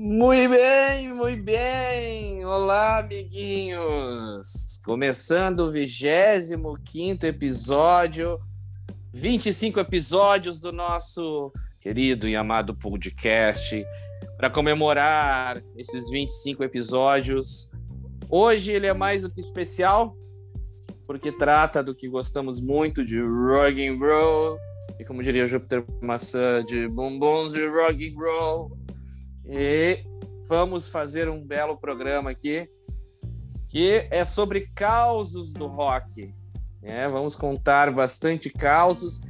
Muito bem, muito bem. Olá, amiguinhos. Começando o 25 episódio, 25 episódios do nosso querido e amado podcast. Para comemorar esses 25 episódios, hoje ele é mais do que especial, porque trata do que gostamos muito de rock and roll, e como diria Júpiter Maçã, de bombons de rock and roll. E vamos fazer um belo programa aqui que é sobre causos do rock. É, vamos contar bastante causos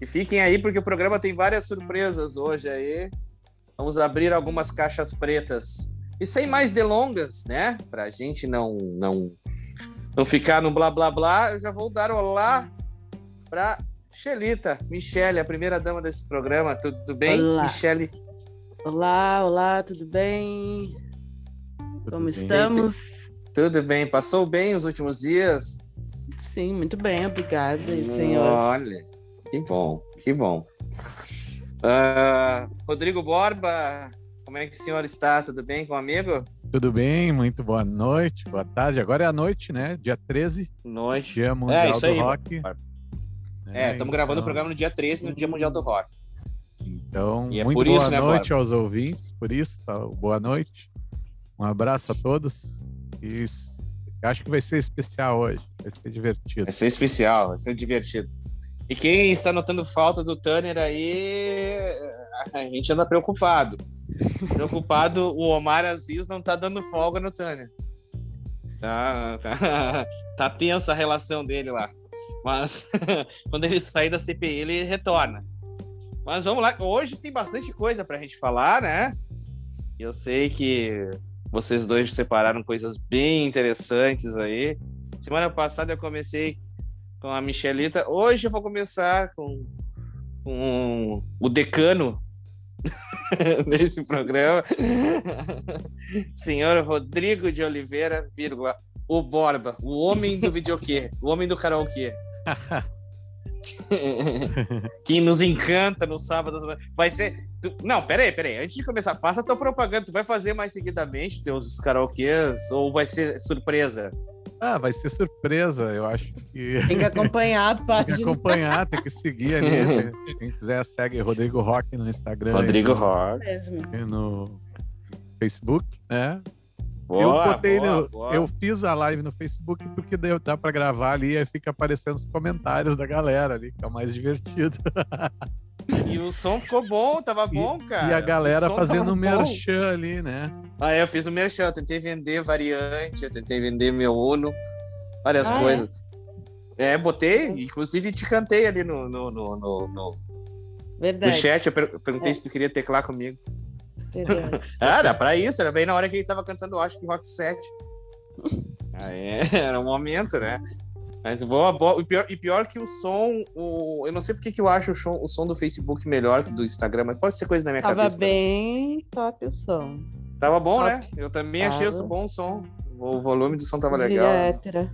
e fiquem aí porque o programa tem várias surpresas hoje aí. Vamos abrir algumas caixas pretas. E sem mais delongas, né? Para a gente não, não, não ficar no blá blá blá, eu já vou dar olá para Xelita, Michele, a primeira dama desse programa. Tudo bem, Olá. Michele? Olá, olá, tudo bem? Como bem. estamos? Tudo bem? Passou bem os últimos dias? Sim, muito bem, obrigada, senhor. Olha, que bom, que bom. Ah, Rodrigo Borba, como é que o senhor está? Tudo bem com o amigo? Tudo bem? Muito boa noite, boa tarde. Agora é a noite, né? Dia 13, Noite. Dia Mundial isso do aí, Rock. Borba. né? É, estamos gravando o Então- programa no dia 13, no Dia Mundial do Rock. Então, E é muito boa isso, né, noite aos ouvintes, por isso, ó, boa noite. Um abraço a todos. E acho que vai ser especial hoje, vai ser divertido. Vai ser especial, vai ser divertido. E quem está notando falta do Tanner aí, a gente anda preocupado. Preocupado, o Omar Aziz não tá dando folga no Tanner. Tá, tá, tá tensa a relação dele lá. Mas quando ele sair da CPI, ele retorna. Mas vamos lá, hoje tem bastante coisa pra gente falar, né? Eu sei que vocês dois separaram coisas bem interessantes aí. Semana passada eu comecei com a Michelita. Hoje eu vou começar com, com o decano desse programa, senhor Rodrigo de Oliveira, vírgula, o Borba, o homem do videokê, o homem do karaokê. que nos encanta no sábado. Vai ser. tu- Não, peraí, peraí. Antes de começar, faça a tua propaganda. Tu vai fazer mais seguidamente teus karaokês ou vai ser surpresa? Ah, vai ser surpresa, eu acho que. Tem que acompanhar a Tem que página. acompanhar, tem que seguir ali. Quem quiser, segue Rodrigo Rock no Instagram. Rodrigo no- Rock. mesmo. e no Facebook, né? Boa, eu botei boa, no- boa. eu fiz a live no Facebook porque deu, dá pra gravar ali e fica aparecendo os comentários da galera ali, que é o mais divertido. E o som ficou bom, tava bom, cara. e a galera O fazendo um bom. merchan ali, né? Ah, eu fiz o merchan, eu tentei vender variante, eu tentei vender meu Uno, várias Ah, é? coisas. É? botei, inclusive te cantei ali no, no, no, no, no- no Verdade. chat, eu per- eu perguntei É. se tu queria teclar comigo. Verdade. Ah, era pra isso, era bem na hora que ele tava cantando, eu acho que Rock 7. Ah, é, era um momento, né? Mas boa, boa. E pior, e pior que o som, o, eu não sei porque que eu acho o som, o som do Facebook melhor que do Instagram, mas pode ser coisa da minha Tava cabeça. bem top o som. Tava bom, Top. né? Eu também achei Tava. o bom som. O volume do som tava legal. hétera.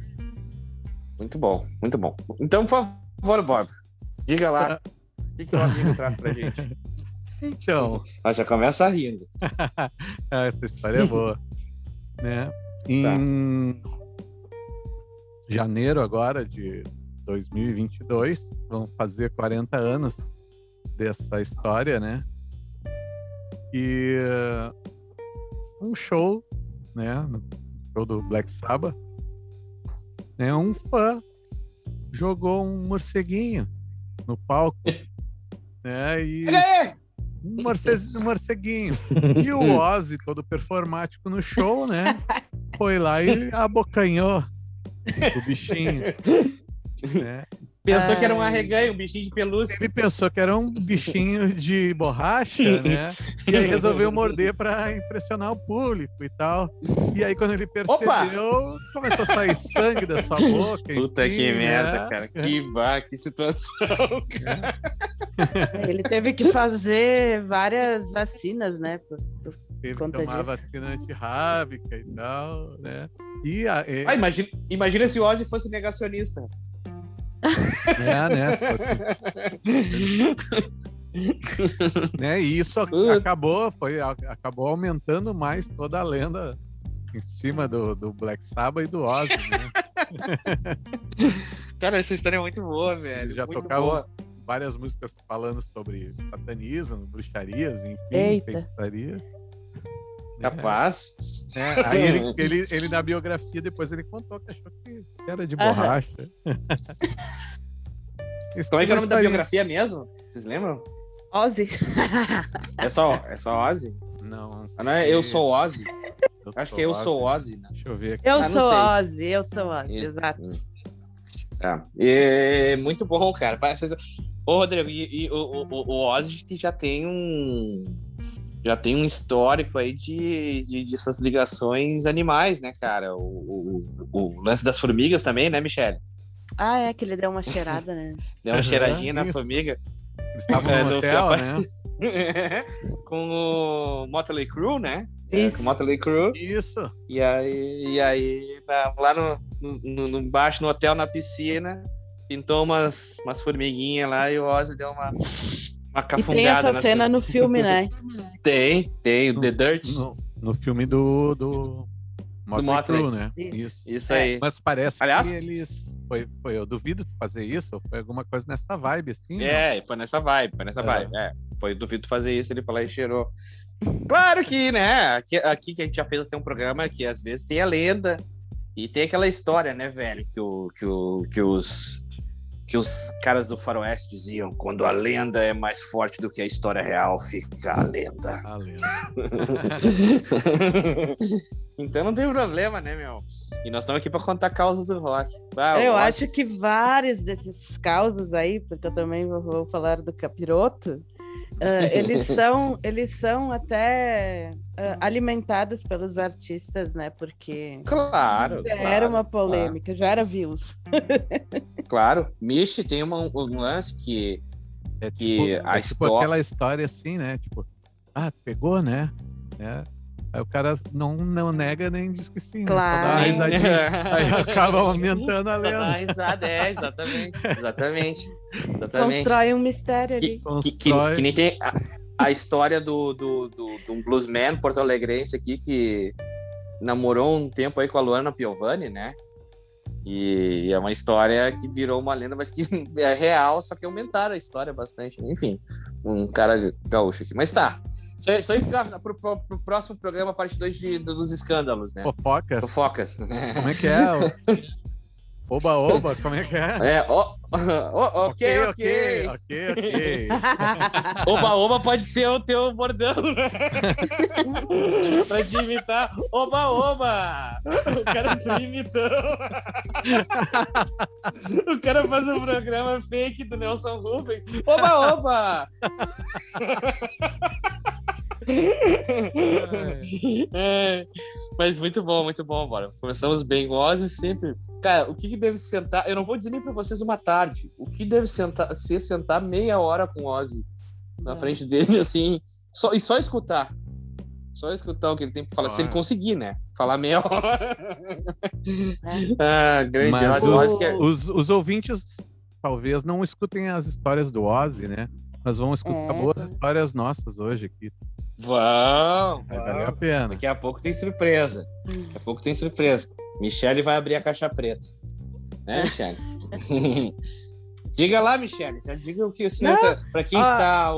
Muito bom, muito bom. Então, por favor, Bob, diga lá o que, que o amigo traz pra gente. Então, Ela já começa rindo. ah, essa história é boa. né? Em janeiro agora de 2022, vão fazer 40 anos dessa história, né? E uh, um show, né? Show do Black Sabbath, né? Um fã jogou um morceguinho no palco, né? E! Um morce- um morceguinho. E o Ozzy, todo performático no show, né? Foi lá e abocanhou o bichinho. Né? Pensou que era um Ai. arreganho, um bichinho de pelúcia. Ele pensou que era um bichinho de borracha, né? E aí resolveu morder para impressionar o público e tal. E aí, quando ele percebeu, começou a sair sangue da sua boca. Puta enfim, que né? merda, cara. Que vá, que situação. Ele teve que fazer várias vacinas, né? por- por- Ele conta tomava disso. vacina antirrábica e tal, né? E a, é, Ah, imagina, imagina se o Ozzy fosse negacionista. É, né? se fosse- né? E isso acabou, foi, acabou aumentando mais toda a lenda em cima do, do Black Sabbath e do Ozzy, né? Cara, essa história é muito boa, velho. Eles já muito tocavam boa. várias músicas falando sobre satanismo, bruxarias, enfim, Eita. feitiçarias. Capaz. É, aí ele, ele, ele, na biografia, depois ele contou que achou que era de borracha. Como é que é o nome da biografia mesmo? Vocês lembram? Ozzy. É só, é só Ozzy? Não, Ah, Não é Eu Sou Ozzy? Eu Acho que é Eu Sou Ozzy, né? Deixa eu ver aqui. Eu Ah, não sou sei. Ozzy, eu sou Ozzy, exato. É. E, muito bom, cara. Parece- Ô, Rodrigo, e, e o, o, o Ozzy já tem um. Já tem um histórico aí de, de, de essas ligações animais, né, cara? O, o, o lance das formigas também, né, Michele? Ah, é que ele deu uma cheirada, né? Deu uma cheiradinha formigas. Eles estavam É, no no hotel, né? com o Motley Crue, né? É, Isso. com o Motley Crue. Isso. E aí, e aí na- lá no, no, no, no baixo, no hotel, na piscina, pintou umas, umas formiguinhas lá e o Ozzy deu uma, uma E cafungada. tem essa nas cena no filme, né? Tem, tem, o The Dirt. No, no filme do, do Motley Motley. Crue, né? Isso. Isso. Isso É. aí. Mas parece Aliás- que eles. Foi, foi, eu duvido tu fazer isso, foi alguma coisa nessa vibe, assim. não? É, foi nessa vibe, foi nessa É. vibe. É, foi duvido fazer isso, ele falou e cheirou. Claro que, né? Aqui, aqui que a gente já fez até um programa que às vezes tem a lenda e tem aquela história, né, velho, que, o, que, o, que os que os caras do faroeste diziam, quando a lenda é mais forte do que a história real, fica a lenda. Ah, lembro. então não tem problema, né, meu? E nós estamos aqui para contar causas do rock. Ah, Eu acho que vários desses causos aí, porque eu também vou, vou falar do capiroto, ah, eles são eles são até ah, alimentados pelos artistas, né? Porque Claro, já claro, era uma polêmica, já era views. Claro, Michi tem uma, um lance que É Que tipo, a é tipo histó- aquela história assim, né? Tipo, ah, pegou, né? É. Aí o cara não, não nega nem diz que sim. né? Só dá uma Claro. risadinha. Aí acaba aumentando a Só dá lenda. risada, é, exatamente. Exatamente. Exatamente. Constrói um mistério Que, ali. que, que, Constrói. que nem tem a, a história do, do, do, de um bluesman porto-alegrense aqui que namorou um tempo aí com a Luana Piovani, né? E é uma história que virou uma lenda, mas que é real, só que aumentaram a história bastante. Enfim, um cara de- gaúcho aqui. Mas tá. Isso aí, isso pro, pro próximo programa, parte 2 de, dos escândalos, né? Fofocas. Fofocas. Como é que é? Oba, oba, como é que é? É, ó, ó, ok, ok. Ok, ok. Oba, oba pode ser o teu bordão, né? pra te imitar. Oba, oba! O cara tá imitando. o cara faz um programa fake do Nelson Rubens. Oba, oba! É, mas muito bom, muito bom, bora. Começamos bem. Ozzy sempre. Cara, o que, que deve sentar? Eu não vou dizer nem pra vocês uma tarde. O que deve sentar, ser sentar meia hora com o Ozzy na É. frente dele, assim, só, e só escutar. Só escutar o que ele tem pra falar. Se ele Ah. conseguir, né? Falar meia hora. ah, grande Mas os, que é- os, os ouvintes talvez não escutem as histórias do Ozzy, né? Mas vão escutar É. boas histórias nossas hoje aqui. Vão, Vai valer a pena. Daqui a pouco tem surpresa. Daqui a pouco tem surpresa. Michele vai abrir a caixa preta. Né, Michele? diga lá, Michele. Já diga o que o senhor tá. Pra quem Ó, está.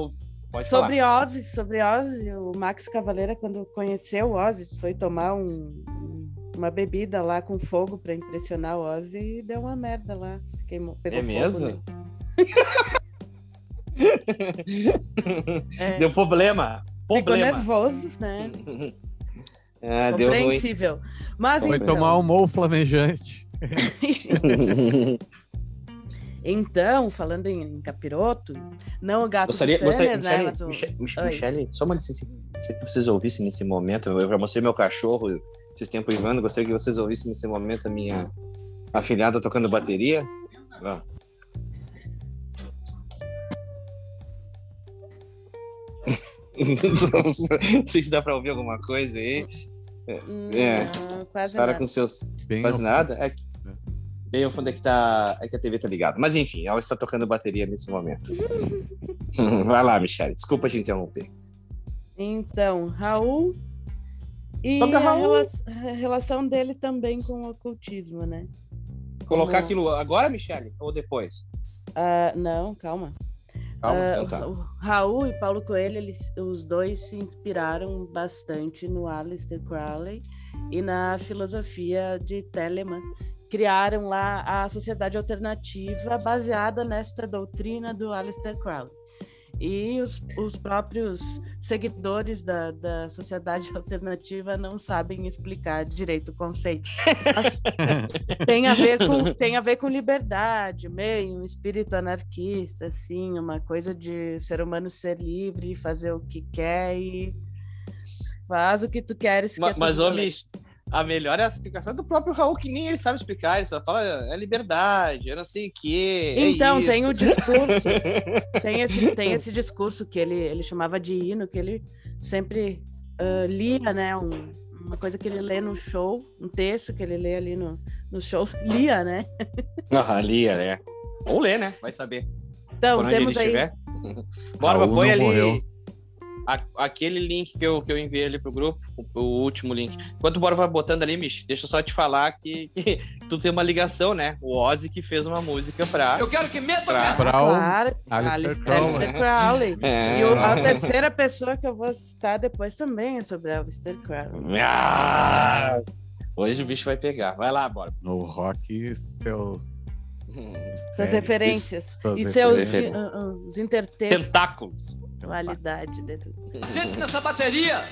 Pode Sobre falar. Ozzy, sobre Ozzy, o Max Cavaleira, quando conheceu o Ozzy, foi tomar um- uma bebida lá com fogo para impressionar o Ozzy e deu uma merda lá. Se queimou, pegou É fogo mesmo? nele. É. Deu problema. Ficou Problema. nervoso, né? Ah, deu ruim. Mas Foi então, tomar um mol flamejante. Então, falando em, em capiroto, não o gato Gostaria, do gostaria, Tanner, né? Michele, o- Michele. Michele, só uma licença. Gostaria que vocês ouvissem nesse momento. Eu já mostrei meu cachorro esses tempos Ivano. Gostaria que vocês ouvissem nesse momento a minha afilhada tocando bateria. Ó. Não sei se dá pra ouvir alguma coisa aí. Não, É. quase Sara nada. com seus. Bem Quase nada. É, Bem o fundo é que, tá, é que a TV tá ligada. Mas enfim, ela está tocando bateria nesse momento. Vai lá, Michelle. Desculpa te interromper. Então, Raul e Toca a, Raul. rela- relação dele também com o ocultismo, né? Colocar Como- aquilo agora, Michelle? Ou depois? Ah, não, calma. Calma, Ah, então tá. o Raul e Paulo Coelho, eles, os dois se inspiraram bastante no Aleister Crowley e na filosofia de Telemann. Criaram lá a sociedade alternativa baseada nesta doutrina do Aleister Crowley. E os, os próprios seguidores da, da sociedade alternativa não sabem explicar direito o conceito. Mas tem a ver com tem a ver com liberdade, meio um espírito anarquista, assim, uma coisa de ser humano ser livre, fazer o que quer e faz o que tu queres. que Ma- é Mas. Mich, a melhor é a explicação do próprio Raul, que nem ele sabe explicar. Ele só fala, é liberdade, eu não sei o quê. é Então, tem o isso." discurso, tem esse, tem esse discurso que ele, ele chamava de hino, que ele sempre ah, lia, né? um- uma coisa que ele lê no show, um texto que ele lê ali no, nos shows, lia, né? Ah, lia, né? Ou lê, né? Vai saber. Então, por onde ele temos aí. estiver. Borba, Raul põe ali morreu. A- aquele link que eu, que eu enviei ali pro grupo, o, o último link. Enquanto o Bora vai botando ali, Mich, deixa eu só te falar que, que tu tem uma ligação, né? O Ozzy que fez uma música pra. Eu quero que meta Pra- Pra o Claro, Aleister Aleister Crowley. Crowley. É. E o- a terceira pessoa que eu vou citar depois também é sobre Aleister Crowley. Ah! Hoje o bicho vai pegar. Vai lá, Bora. No rock, seus. Suas referências. suas E seus referências. uh, uh, os intertextos. Tentáculos. Qualidade dele. Sente nessa bateria.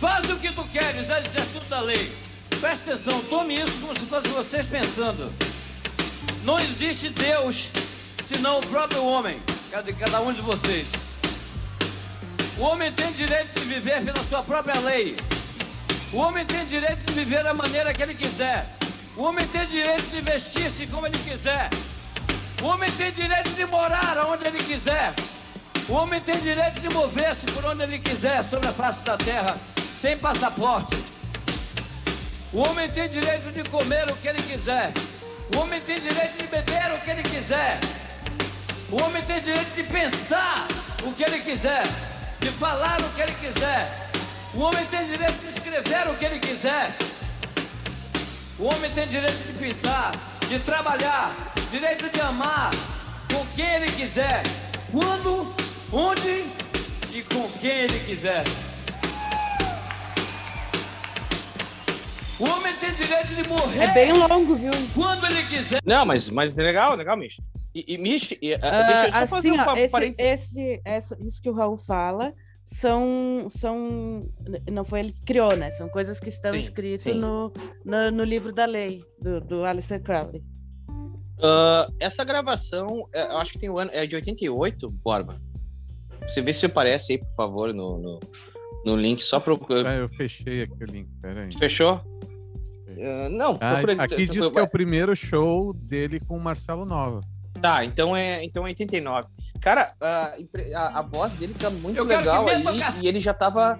Faz o que tu queres, é tudo da lei. Presta atenção, tome isso como se fosse vocês pensando. Não existe Deus senão o próprio homem, cada, cada um de vocês. O homem tem direito de viver pela sua própria lei. O homem tem direito de viver da maneira que ele quiser. O homem tem direito de vestir-se como ele quiser. O homem tem direito de morar onde ele quiser. O homem tem direito de mover-se por onde ele quiser sobre a face da terra, sem passaporte. O homem tem direito de comer o que ele quiser. O homem tem direito de beber o que ele quiser. O homem tem direito de pensar o que ele quiser, de falar o que ele quiser. O homem tem direito de escrever o que ele quiser. O homem tem direito de pintar, de trabalhar, direito de amar com quem ele quiser, quando, onde e com quem ele quiser. O homem tem direito de morrer É bem longo, viu? quando ele quiser. Não, mas, mas é legal, legal, Mich. E, e Mich, e, uh, deixa eu só fazer assim, um ó, pa- esse, parênteses. esse, essa- isso que o Raul fala são, são. Não foi ele que criou, né? São coisas que estão Sim, escritas sim. no, no, no livro da lei, do, do Aleister Crowley. Ah, essa gravação, é, eu acho que tem o ano, é de 88, Borba. Você vê se aparece aí, por favor, no, no, no link, só pro... Ah, eu fechei aqui o link, peraí. Fechou? Ah, não, Ah, procura... aqui diz que é o primeiro show dele com o Marcelo Nova. Tá, então é, então é 89. Cara, a, a, a voz dele tá muito legal aí, e ele já tava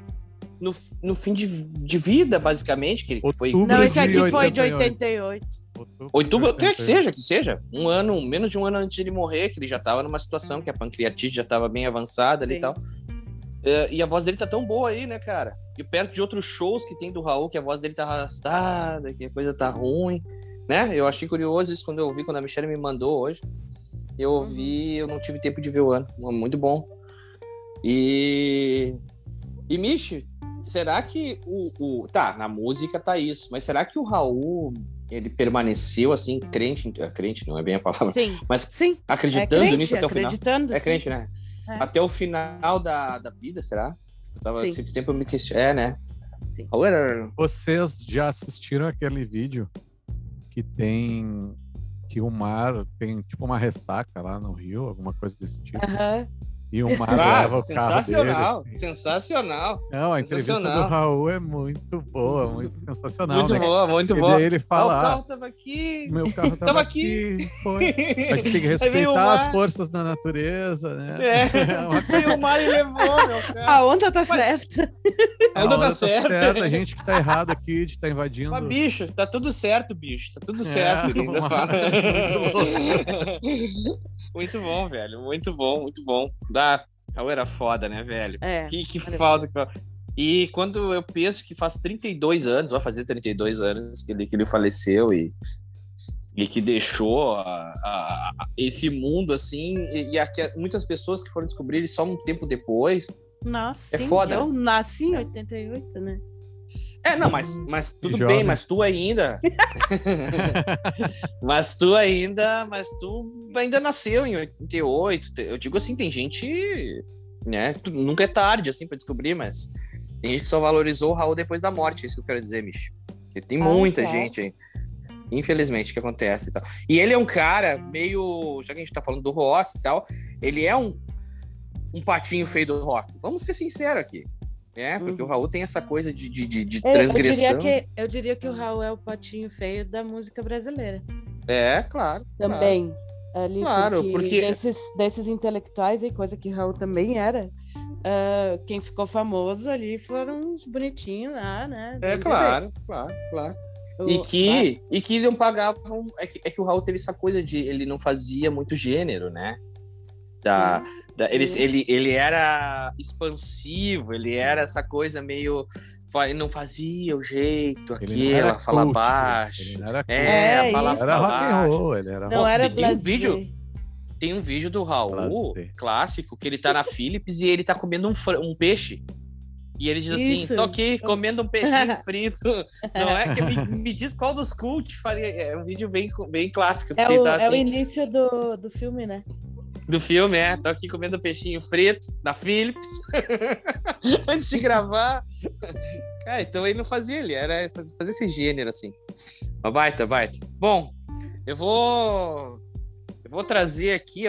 no, no fim de, de vida, basicamente, que ele foi... Não, esse aqui foi de 88. 88. Outubro, Outubro, quer que 88. seja, que seja. Um ano, menos de um ano antes de ele morrer, que ele já tava numa situação que a pancreatite já tava bem avançada ali e Sim. tal. É, e a voz dele tá tão boa aí, né, cara? E perto de outros shows que tem do Raul, que a voz dele tá arrastada, que a coisa tá ruim, né? Eu achei curioso isso quando eu ouvi, quando a Michelle me mandou hoje. Eu ouvi, eu não tive tempo de ver o ano. Muito bom. E. E, Michi, será que o, o. Tá, na música tá isso, mas será que o Raul ele permaneceu assim, crente, em- crente não é bem a palavra, Sim, mas sim. É acreditando crente, nisso até o final? acreditando. É sim. crente, né? É. Até o final da, da vida, será? Eu tava Sim. esse tempo eu me questiono. É, né? Sim. Vocês já assistiram aquele vídeo que tem que o mar tem tipo uma ressaca lá no Rio, alguma coisa desse tipo? Aham. E o mar Ah, leva o carro sensacional, dele. assim. sensacional. Não, a entrevista do. Raul é muito boa, muito sensacional. Muito né? boa, muito E boa. ele Ah, o fala, carro ah, tava aqui. meu carro tava, Tava aqui. Foi. A gente tem que respeitar as forças da natureza, né? É. Veio o mar e levou, meu carro. A onda tá Mas- certa. A onda tá tá certa. A gente que tá errado aqui de estar invadindo. Mas, bicho, tá tudo certo, bicho. Tá tudo É, certo. Ainda fala. Muito bom, velho. Muito bom, muito bom. Da... Raul era foda, né, velho? É. Que, que falta que E quando eu penso que faz 32 anos, vai fazer 32 anos que ele, que ele faleceu e, e que deixou a- a- a- esse mundo assim, e, e aqui, muitas pessoas que foram descobrir ele só um tempo depois. Nossa, É sim, foda, Eu nasci em 88, né? É, não, mas, mas tudo jovem. bem, mas tu ainda. mas tu ainda. Mas tu ainda nasceu em 88. te- Eu digo assim, tem gente. Né? Nunca é tarde, assim, pra descobrir, mas. Tem gente que só valorizou o Raul depois da morte, é isso que eu quero dizer, Micho. Porque tem muita claro. gente aí. Infelizmente, que acontece e tal. E ele é um cara meio. Já que a gente tá falando do rock e tal, ele é um, um patinho feio do rock. Vamos ser sinceros aqui. Né? Porque Uhum. o Raul tem essa coisa de, de, de, de Eu- transgressão. Eu diria, que, eu diria que o Raul é o patinho feio da música brasileira. É, claro. claro. Também. Ali, Claro, porque, porque- Desses, desses intelectuais e coisa que o Raul também era. ah, quem ficou famoso ali foram os bonitinhos lá, né? É claro, claro, claro. E que, e que não pagavam. É que, é que o Raul teve essa coisa de. Ele não fazia muito gênero, né? Da, da- ele, ele, ele era expansivo, ele era essa coisa meio. Não fazia o jeito, era aquilo, fala cult, baixo. Ele não era É, É, fala era rock baixo. and roll, ele era Não era tem um blasé. vídeo- Tem um vídeo do Raul, clássico, que ele tá na Philips e ele tá comendo um, um peixe. E ele diz assim: Isso. tô aqui comendo um peixinho frito. Não é? Que me, me diz qual dos cult faria. É um vídeo bem, bem clássico. É o, tá é o assim, início do, do filme, né? Do filme, é. Tô aqui comendo peixinho frito da Philips. Antes de gravar. Cara, então ele não fazia, ele era fazer esse gênero assim. Uma baita, baita. Bom, eu vou. Eu vou trazer aqui,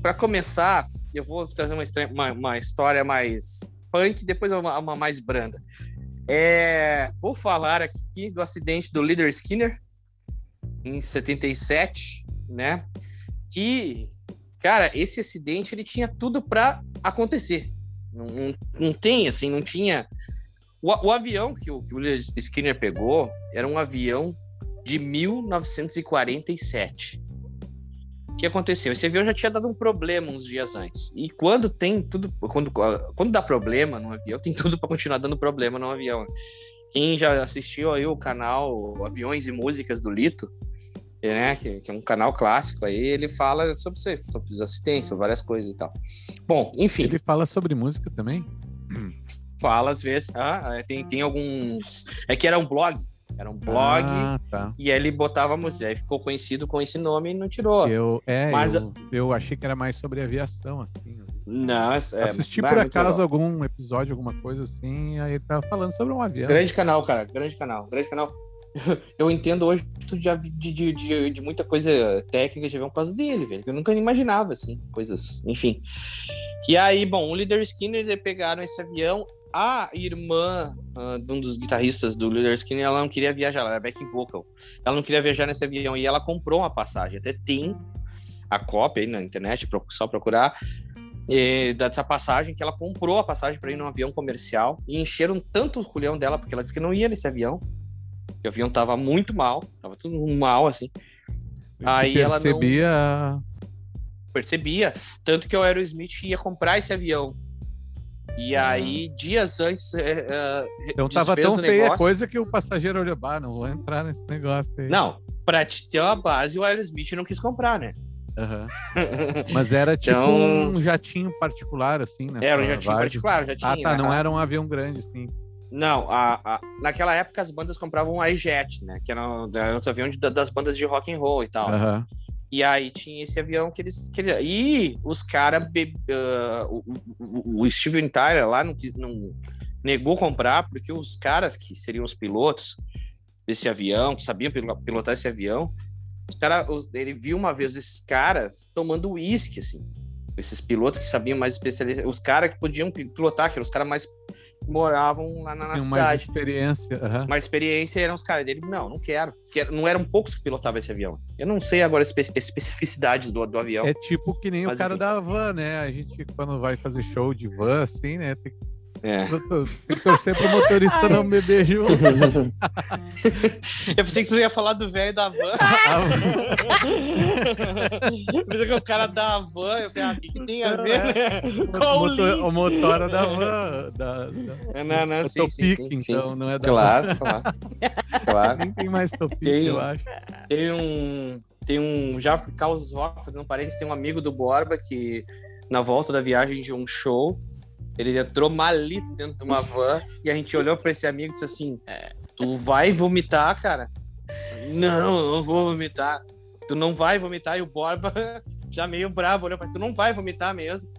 para começar, eu vou trazer uma, uma, uma história mais punk, depois uma, uma mais branda. É, vou falar aqui do acidente do Leader Skinner em 77, né? Que, cara, esse acidente ele tinha tudo para acontecer. Não, não, não tem, assim, não tinha. O, o avião que o, que o Skinner pegou era um avião de 1947. O que aconteceu? Esse avião já tinha dado um problema uns dias antes. E quando tem tudo. Quando, quando dá problema no avião, tem tudo para continuar dando problema no avião. Quem já assistiu aí o canal Aviões e Músicas do Lito, né, que, que é um canal clássico aí, ele fala sobre, isso aí, sobre os acidentes, sobre várias coisas e tal. Bom, enfim, Ele fala sobre música também? fala às vezes. Ah, é, tem, tem alguns. É que era um blog. Era um blog. Ah, tá. E aí ele botava música. Aí ficou conhecido com esse nome e não tirou. Eu, é, Mas- eu, eu achei que era mais sobre aviação, assim. Não, é, Assisti por acaso algum episódio, alguma coisa assim, aí ele tava falando sobre um avião. Grande canal, cara. Grande canal. Grande canal. Eu entendo hoje tudo de, de, de, de, muita coisa técnica de avião por causa dele, velho. Que eu nunca imaginava, assim, coisas, enfim. E aí, bom, o Leader Skinner, pegaram esse avião. A irmã ah, de um dos guitarristas do Leader Skinner, ela não queria viajar, ela era back vocal. Ela não queria viajar nesse avião e ela comprou uma passagem. Até tem a cópia aí na internet, só procurar, eh, dessa passagem, que ela comprou a passagem para ir num avião comercial e encheram tanto o culhão dela, porque ela disse que não ia nesse avião. O avião tava muito mal, tava tudo mal, assim. Aí se ela não- percebia Percebia. Tanto que o Aerosmith ia comprar esse avião. E aí, dias antes. é, Então tava tão feia a negócio. coisa que o passageiro olhou, bah, não vou entrar nesse negócio aí. Não, pra te ter uma base, o Aerosmith não quis comprar, né? Aham. Mas era tipo Então- um jatinho particular, assim, né? Era um jatinho particular, já tinha. Ah, tá, não aham. era um avião grande, assim. Não, a, a- naquela época as bandas compravam um iJet, né? Que era, um- era aviões de- das bandas de rock and roll e tal. Aham. E aí tinha esse avião que eles. E os caras. o, o- o Steven Tyler lá não, não negou comprar, porque os caras que seriam os pilotos desse avião, que sabiam pilo- pilotar esse avião, os cara, ele viu uma vez esses caras tomando uísque, assim. Esses pilotos que sabiam mais especializados, os caras que podiam pilotar, que eram os caras mais moravam lá na, na Tinha mais cidade. experiência. aham. Mais experiência eram os caras dele. Não, não quero. quero. Não eram poucos que pilotavam esse avião. Eu não sei agora as espe- especificidades do, do avião. É tipo que nem o cara enfim. da van, né? A gente, quando vai fazer show de van, assim, né? Tem, que- É. tem que torcer pro motorista Ai. não beber junto. Eu pensei que tu ia falar do velho da van. Eu pensei que o cara da van. Eu falei, ah, o que, que tem a ver, né? o, Qual o motor, link? o motor é da van. Da, da, É, Não, não, da sim, Topic, sim, sim. então não é da Claro, claro. Claro. Nem tem mais Topic, Tem. eu acho. Tem um. Tem um. Já por causa dos fazendo um parênteses, tem um amigo do Borba que, na volta da viagem de um show, ele entrou malito dentro de uma van e a gente olhou pra esse amigo e disse assim: "É, Tu vai vomitar, cara? Não, eu não vou vomitar. Tu não vai vomitar. E o Borba, já meio bravo, olhou ele: Tu não vai vomitar mesmo.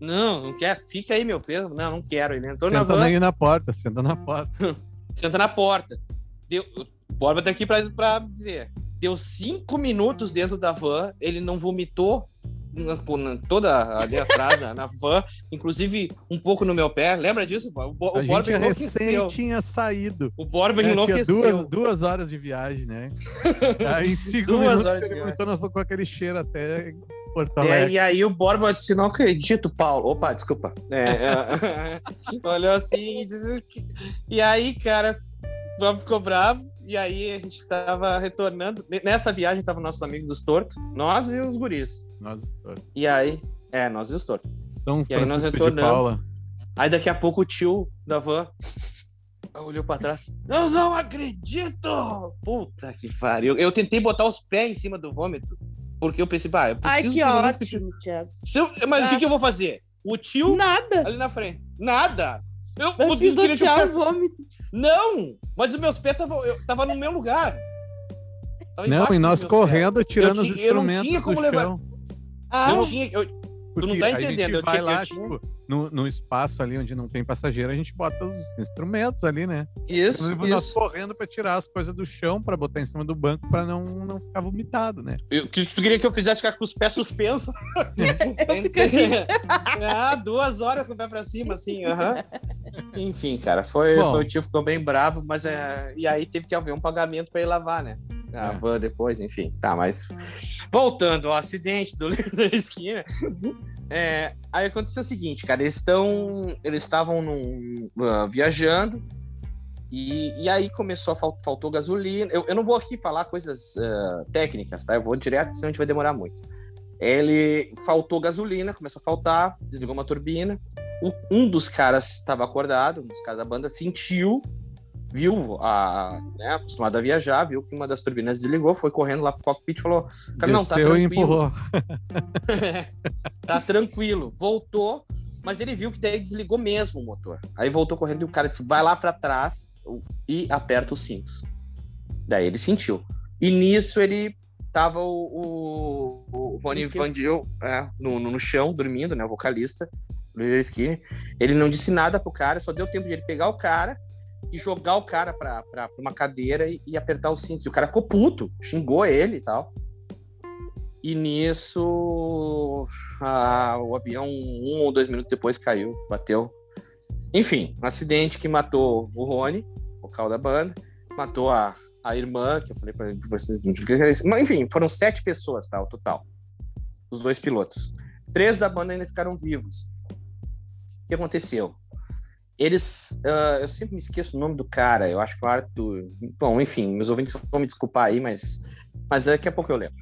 Não, não quer. Fica aí, meu filho. Não, não quero. Ele entrou na Senta van. aí na porta, senta na porta. senta na porta. Deu, o Borba tá aqui pra, pra dizer. Deu cinco minutos dentro da van, ele não vomitou na- na- toda ali atrás na, na van, inclusive um pouco no meu pé. Lembra disso? O, Bo- o A Borba gente recém enlouqueceu. tinha saído. O Borba? Tinha enlouqueceu. duas, duas horas de viagem, né? Aí em cinco Duas minutos ele nós com aquele cheiro até Porto É, e aí o Borba disse, não acredito, Paulo. Opa, desculpa. É, é, olhou assim e disse... E aí, cara, o Borba ficou bravo. E aí a gente tava retornando. Nessa viagem tava nossos amigos dos tortos. Nós e os guris. Nós estamos. E aí... É, nós e tortos. Então, E aí nós retornamos. Aí daqui a pouco o tio da van olhou pra trás. Eu não acredito! Puta que pariu. Eu tentei botar os pés em cima do vômito. Porque eu pensei, pá, eu Ai, preciso menos que ótimo, Thiago. Eu- Mas o que, que eu vou fazer? O tio Nada. ali na frente. Nada! Eu, eu queria eu pisotear o vômito. Não! Mas os meus pés estavam. Eu tava no meu lugar. Tava Não, e nós correndo, tirando Eu os tinha- eu não instrumentos tinha como do levar- chão. Ah, Eu tinha. eu- Porque não tá a entendendo, gente eu vai tinha- eu lá, tinha- tipo, no, no espaço ali onde não tem passageiro, a gente bota os instrumentos ali, né? Isso, Inclusive, nós isso. correndo pra tirar as coisas do chão, pra botar em cima do banco, pra não, não ficar vomitado, né? Eu, que tu queria que eu fizesse ficar com os pés suspensos? eu ficaria. ah, duas horas com o pé pra cima, assim, aham. Enfim, cara, foi, Bom. foi- o tio ficou bem bravo, mas é, e aí teve que haver um pagamento pra ir lavar, né? A É. van depois, enfim. Tá, mas voltando ao acidente do Leandro da esquina, é, aí aconteceu o seguinte, cara, eles estão, eles estavam ah, viajando e, e aí começou a fal- faltou gasolina. Eu, eu não vou aqui falar coisas ah, técnicas, tá? Eu vou direto, senão a gente vai demorar muito. Ele faltou gasolina, começou a faltar, desligou uma turbina. O- um dos caras estava acordado, um dos caras da banda sentiu, viu a, né, acostumado a viajar, viu que uma das turbinas desligou, foi correndo lá pro cockpit e falou: Cara, não, tá e tranquilo. empurrou. tá tranquilo. Voltou, mas ele viu que daí desligou mesmo o motor. Aí voltou correndo e o cara disse: vai lá pra trás e aperta os cintos. Daí ele sentiu. E nisso ele tava o, o, o Rony Van Dil é, no, no, no chão, dormindo, né? O vocalista, o Skinner. Ele não disse nada pro cara, só deu tempo de ele pegar o cara e jogar o cara pra, pra, pra uma cadeira e, e apertar os cintos. E o cara ficou puto, xingou ele e tal. E nisso, a- o avião, um ou dois minutos depois, caiu, bateu. Enfim, um acidente que matou o Rony, vocal da banda, matou a, a irmã, que eu falei para vocês. Mas, enfim, foram sete pessoas, tá, o total. Os dois pilotos. Três da banda ainda ficaram vivos. O que aconteceu? Eles. ah, eu sempre me esqueço o nome do cara, eu acho que é o Arthur. Bom, enfim, meus ouvintes vão me desculpar aí, mas, mas daqui a pouco eu lembro.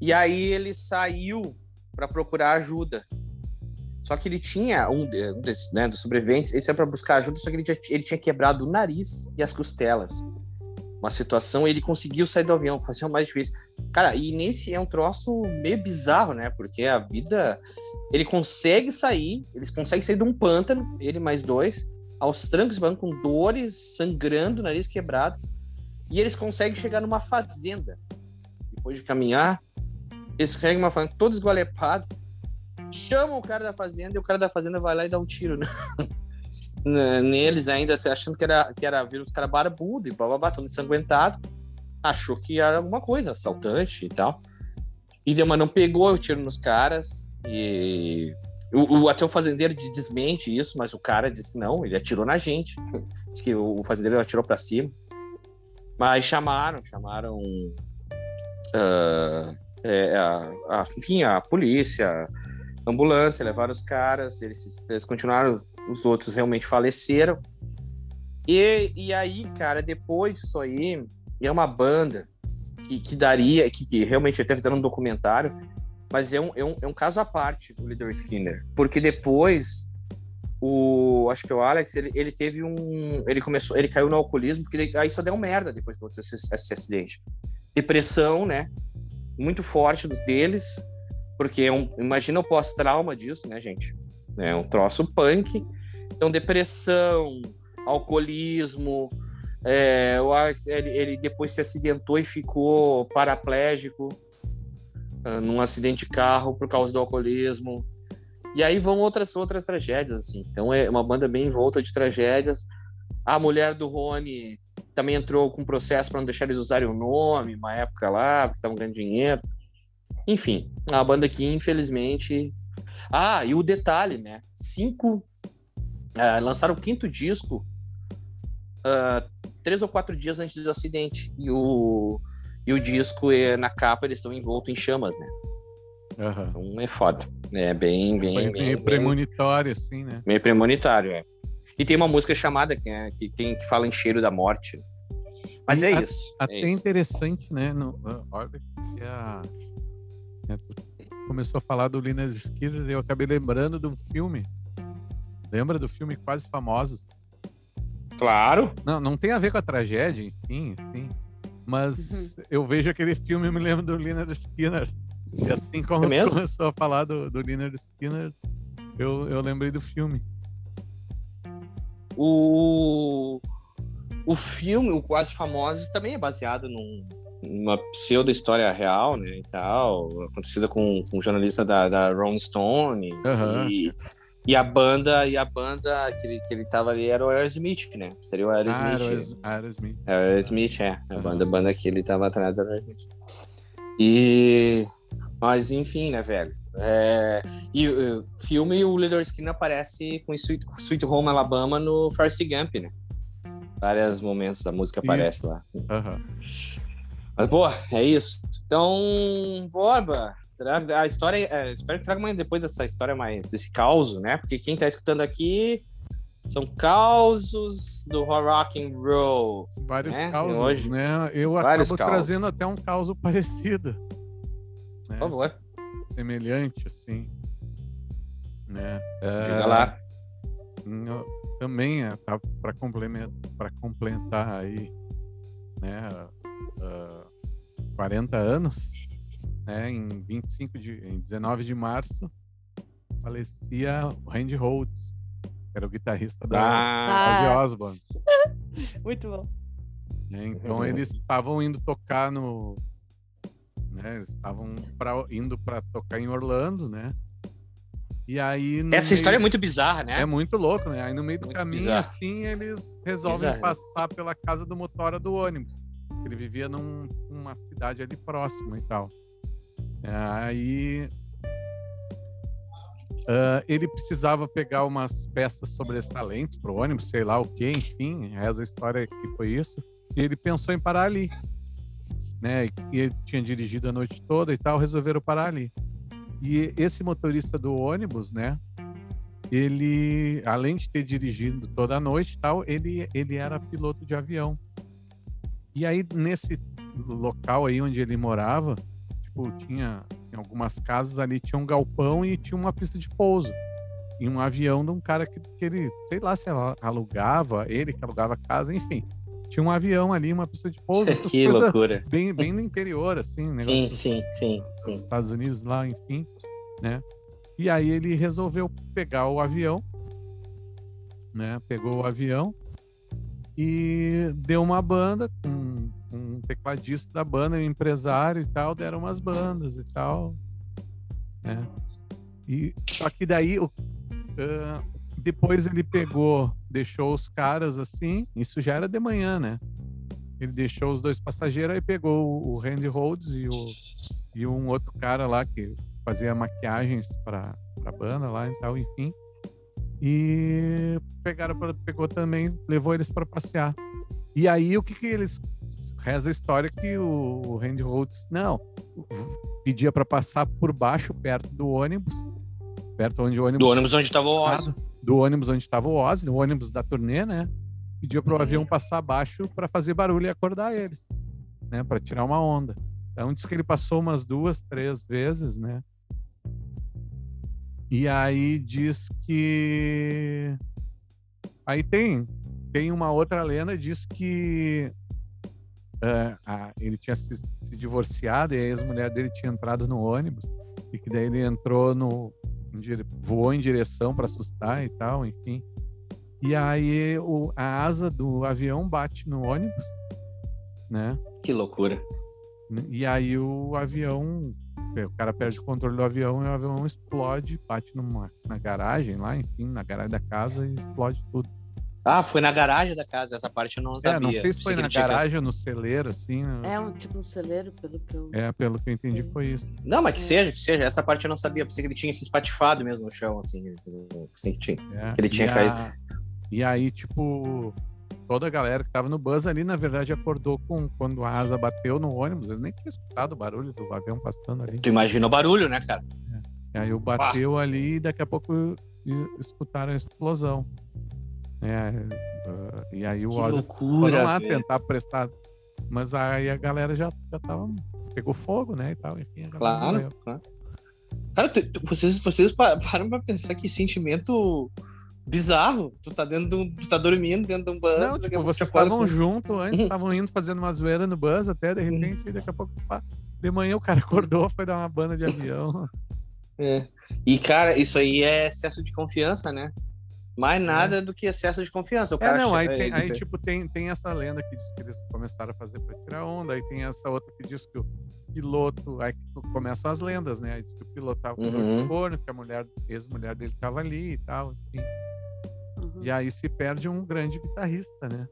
E aí ele saiu para procurar ajuda. Só que ele tinha um, um desses, né, dos sobreviventes, ele saiu para buscar ajuda, só que ele, já- ele tinha quebrado o nariz e as costelas. Uma situação, ele conseguiu sair do avião, foi o mais difícil. Cara, e nesse é um troço meio bizarro, né? Porque a vida. Ele consegue sair, eles conseguem sair de um pântano, ele mais dois, aos trancos e com dores, sangrando, nariz quebrado. E eles conseguem chegar numa fazenda. Depois de caminhar, eles pegam uma fazenda todo esgualepado, chamam o cara da fazenda e o cara da fazenda vai lá e dá um tiro né? N- neles ainda, assim, achando que era, que era vírus cara barbudo e bababá, todo ensanguentado. Achou que era alguma coisa, assaltante e tal. E deu, mas não pegou o tiro nos caras. E o, o, até o fazendeiro desmente isso, mas o cara disse que não, ele atirou na gente. Diz que o, o fazendeiro atirou para cima. Mas chamaram, chamaram. Uh, é, a, a, enfim, a polícia, a ambulância, levaram os caras, eles, eles continuaram, os, os outros realmente faleceram. E, e aí, cara, depois disso aí, é uma banda que, que daria, que, que realmente até fizeram um documentário, mas é um, é um, é um caso à parte, o Leader Skinner. Porque depois, o acho que o Alex, ele, ele teve um. Ele começou, ele caiu no alcoolismo, porque ele, aí só deu merda depois do esse, esse acidente. Depressão, né? Muito forte dos deles, porque é um, imagina o pós-trauma disso, né, gente? É um troço punk. Então, depressão, alcoolismo. É, ele, ele depois se acidentou e ficou paraplégico uh, num acidente de carro por causa do alcoolismo. E aí vão outras outras tragédias assim. Então é uma banda bem envolta de tragédias. A mulher do Rony também entrou com processo para não deixar eles usarem o nome, uma época lá, porque estavam ganhando dinheiro. Enfim, a banda aqui, infelizmente. Ah, e o detalhe, né? Cinco. Uh, lançaram o quinto disco uh, três ou quatro dias antes do acidente. E o, e o disco, é, na capa, eles estão envoltos em chamas, né? Uhum. Então é foda. É bem, bem. Foi bem, meio premonitório, bem, assim, né? Meio premonitório, é. E tem uma música chamada que, é, que, tem, que fala em cheiro da morte. Mas e é a, isso. Até é interessante, né? No, olha que a. Né, começou a falar do Linus Skinner e eu acabei lembrando de um filme. Lembra do filme Quase Famosos? Claro. Não, não tem a ver com a tragédia, enfim, enfim. Mas uhum. eu vejo aquele filme e me lembro do Leonard Skinner. E assim como é começou a falar do, do Leonard Skinner, eu, eu lembrei do filme. O, o filme, o Quase Famosos, também é baseado num, numa pseudo-história real, né, e tal, acontecida com, com um jornalista da, da Rolling Stone. Uhum. E, e a banda, e a banda que ele, que ele tava ali era o Aerosmith, né? Seria o Aerosmith. Ah, Aerosmith. É, Aerosmith, é. A banda, a banda que ele tava atrás do Aerosmith. E... Mas, enfim, né, velho? É... E o filme, o Leader Skinner aparece com Sweet, Sweet Home Alabama no First Gump, né? Vários momentos da música aparece isso. lá. Uhum. Mas, pô, é isso. Então, Borba, a história, é, espero que traga mais depois dessa história mais desse caos, né? Porque quem tá escutando aqui são causos do rock and roll. Vários né? causos, hoje, né? Eu acabo trazendo até um caos parecido. Né? Por favor. Semelhante, assim. Né? Diga é... lá. Também, é, tá, para complementar, complementar aí, né? Uh, 40 anos, né, em 25 de, em 19 de março, falecia o Randy Rhodes, que era o guitarrista da ah. Ozzy Osbourne. Muito bom. É, então eles estavam indo tocar no, né, eles estavam indo para tocar em Orlando, né? E aí Essa meio... história é muito bizarra, né? É muito louco, né? Aí no meio do muito caminho, bizarro. assim, eles resolvem bizarro. passar pela casa do motora do ônibus. Ele vivia num, numa cidade ali próxima e tal. Aí uh, ele precisava pegar umas peças sobressalentes para o ônibus, sei lá o que, enfim, essa história que foi isso. E ele pensou em parar ali. Né? E ele tinha dirigido a noite toda e tal, resolveram parar ali. E esse motorista do ônibus, né? Ele, além de ter dirigido toda a noite tal, ele, ele era piloto de avião. E aí, nesse local aí onde ele morava, tipo, tinha em algumas casas ali tinha um galpão e tinha uma pista de pouso. E um avião de um cara que, que ele, sei lá se alugava, ele que alugava a casa, enfim. Tinha um avião ali, uma pista de pouso. que loucura. Bem, bem no interior, assim. Sim, sim, sim, sim. Estados Unidos lá, enfim, né? E aí ele resolveu pegar o avião, né? Pegou o avião e deu uma banda com tecladista da banda, um empresário e tal, deram umas bandas e tal, né? E só que daí uh, depois ele pegou, deixou os caras assim, isso já era de manhã, né? Ele deixou os dois passageiros aí pegou o Randy Rhodes e o e um outro cara lá que fazia maquiagens para a banda lá e tal, enfim. E pegaram pegou também, levou eles para passear. E aí o que que eles reza a história que o, o Randy Rhodes não pedia para passar por baixo perto do ônibus, perto onde o ônibus Do ônibus onde estava o Ozzy. do ônibus onde estava o Ozzy, o ônibus da turnê, né? Pediu para o Uhum. avião passar abaixo para fazer barulho e acordar eles, né? Para tirar uma onda. Então diz que ele passou umas duas, três vezes, né? E aí diz que aí tem tem uma outra lenda diz que eh, a- ele tinha se, se divorciado e a ex-mulher dele tinha entrado no ônibus e que daí ele entrou no em dire- voou em direção para assustar e tal, enfim. E aí o, a asa do avião bate no ônibus, né? Que loucura. E aí o avião, o cara perde o controle do avião e o avião explode, bate numa, na garagem lá, enfim, na garagem da casa e explode tudo. Ah, foi na garagem da casa, essa parte eu não sabia. É, não sei se foi na garagem ou no celeiro, assim. né? É um tipo um celeiro, pelo que eu. É, pelo que eu entendi foi isso. Não, mas que seja, que seja. Essa parte eu não sabia. Pensei que ele tinha se espatifado mesmo no chão, assim. Que tinha. É, Que ele tinha e caído. E aí, tipo, toda a galera que tava no bus ali, na verdade, acordou com quando a asa bateu no ônibus. Eu nem tinha escutado o barulho do avião passando ali. Tu imagina o barulho, né, cara? E aí o bateu ali e daqui a pouco escutaram a explosão. É, ah, e aí o Que loucura. foram lá velho. tentar prestar. Mas aí a galera já, já tava. Pegou fogo, né? E tal, enfim, Claro, claro. Cara, tu- tu- vocês, vocês pa- param pra pensar que sentimento bizarro. Tu tá dentro de um, tu tá dormindo dentro de um bus. Não, tipo, vocês estavam assim, juntos antes, Uhum. estavam indo fazendo uma zoeira no bus até, de repente, e daqui a pouco, pá, de manhã o cara acordou, foi dar uma banda de avião. É. E, cara, isso aí é excesso de confiança, né? Mais nada do que excesso de confiança. O É, cara não, aí, tem, aí tipo, tem, tem essa lenda que diz que eles começaram a fazer pra tirar onda, aí tem essa outra que diz que o piloto, aí que começam as lendas, né? Aí diz que o piloto tava com Uhum. de corno, que a mulher, ex-mulher dele tava ali e tal, enfim. Uhum. E aí se perde um grande guitarrista, né?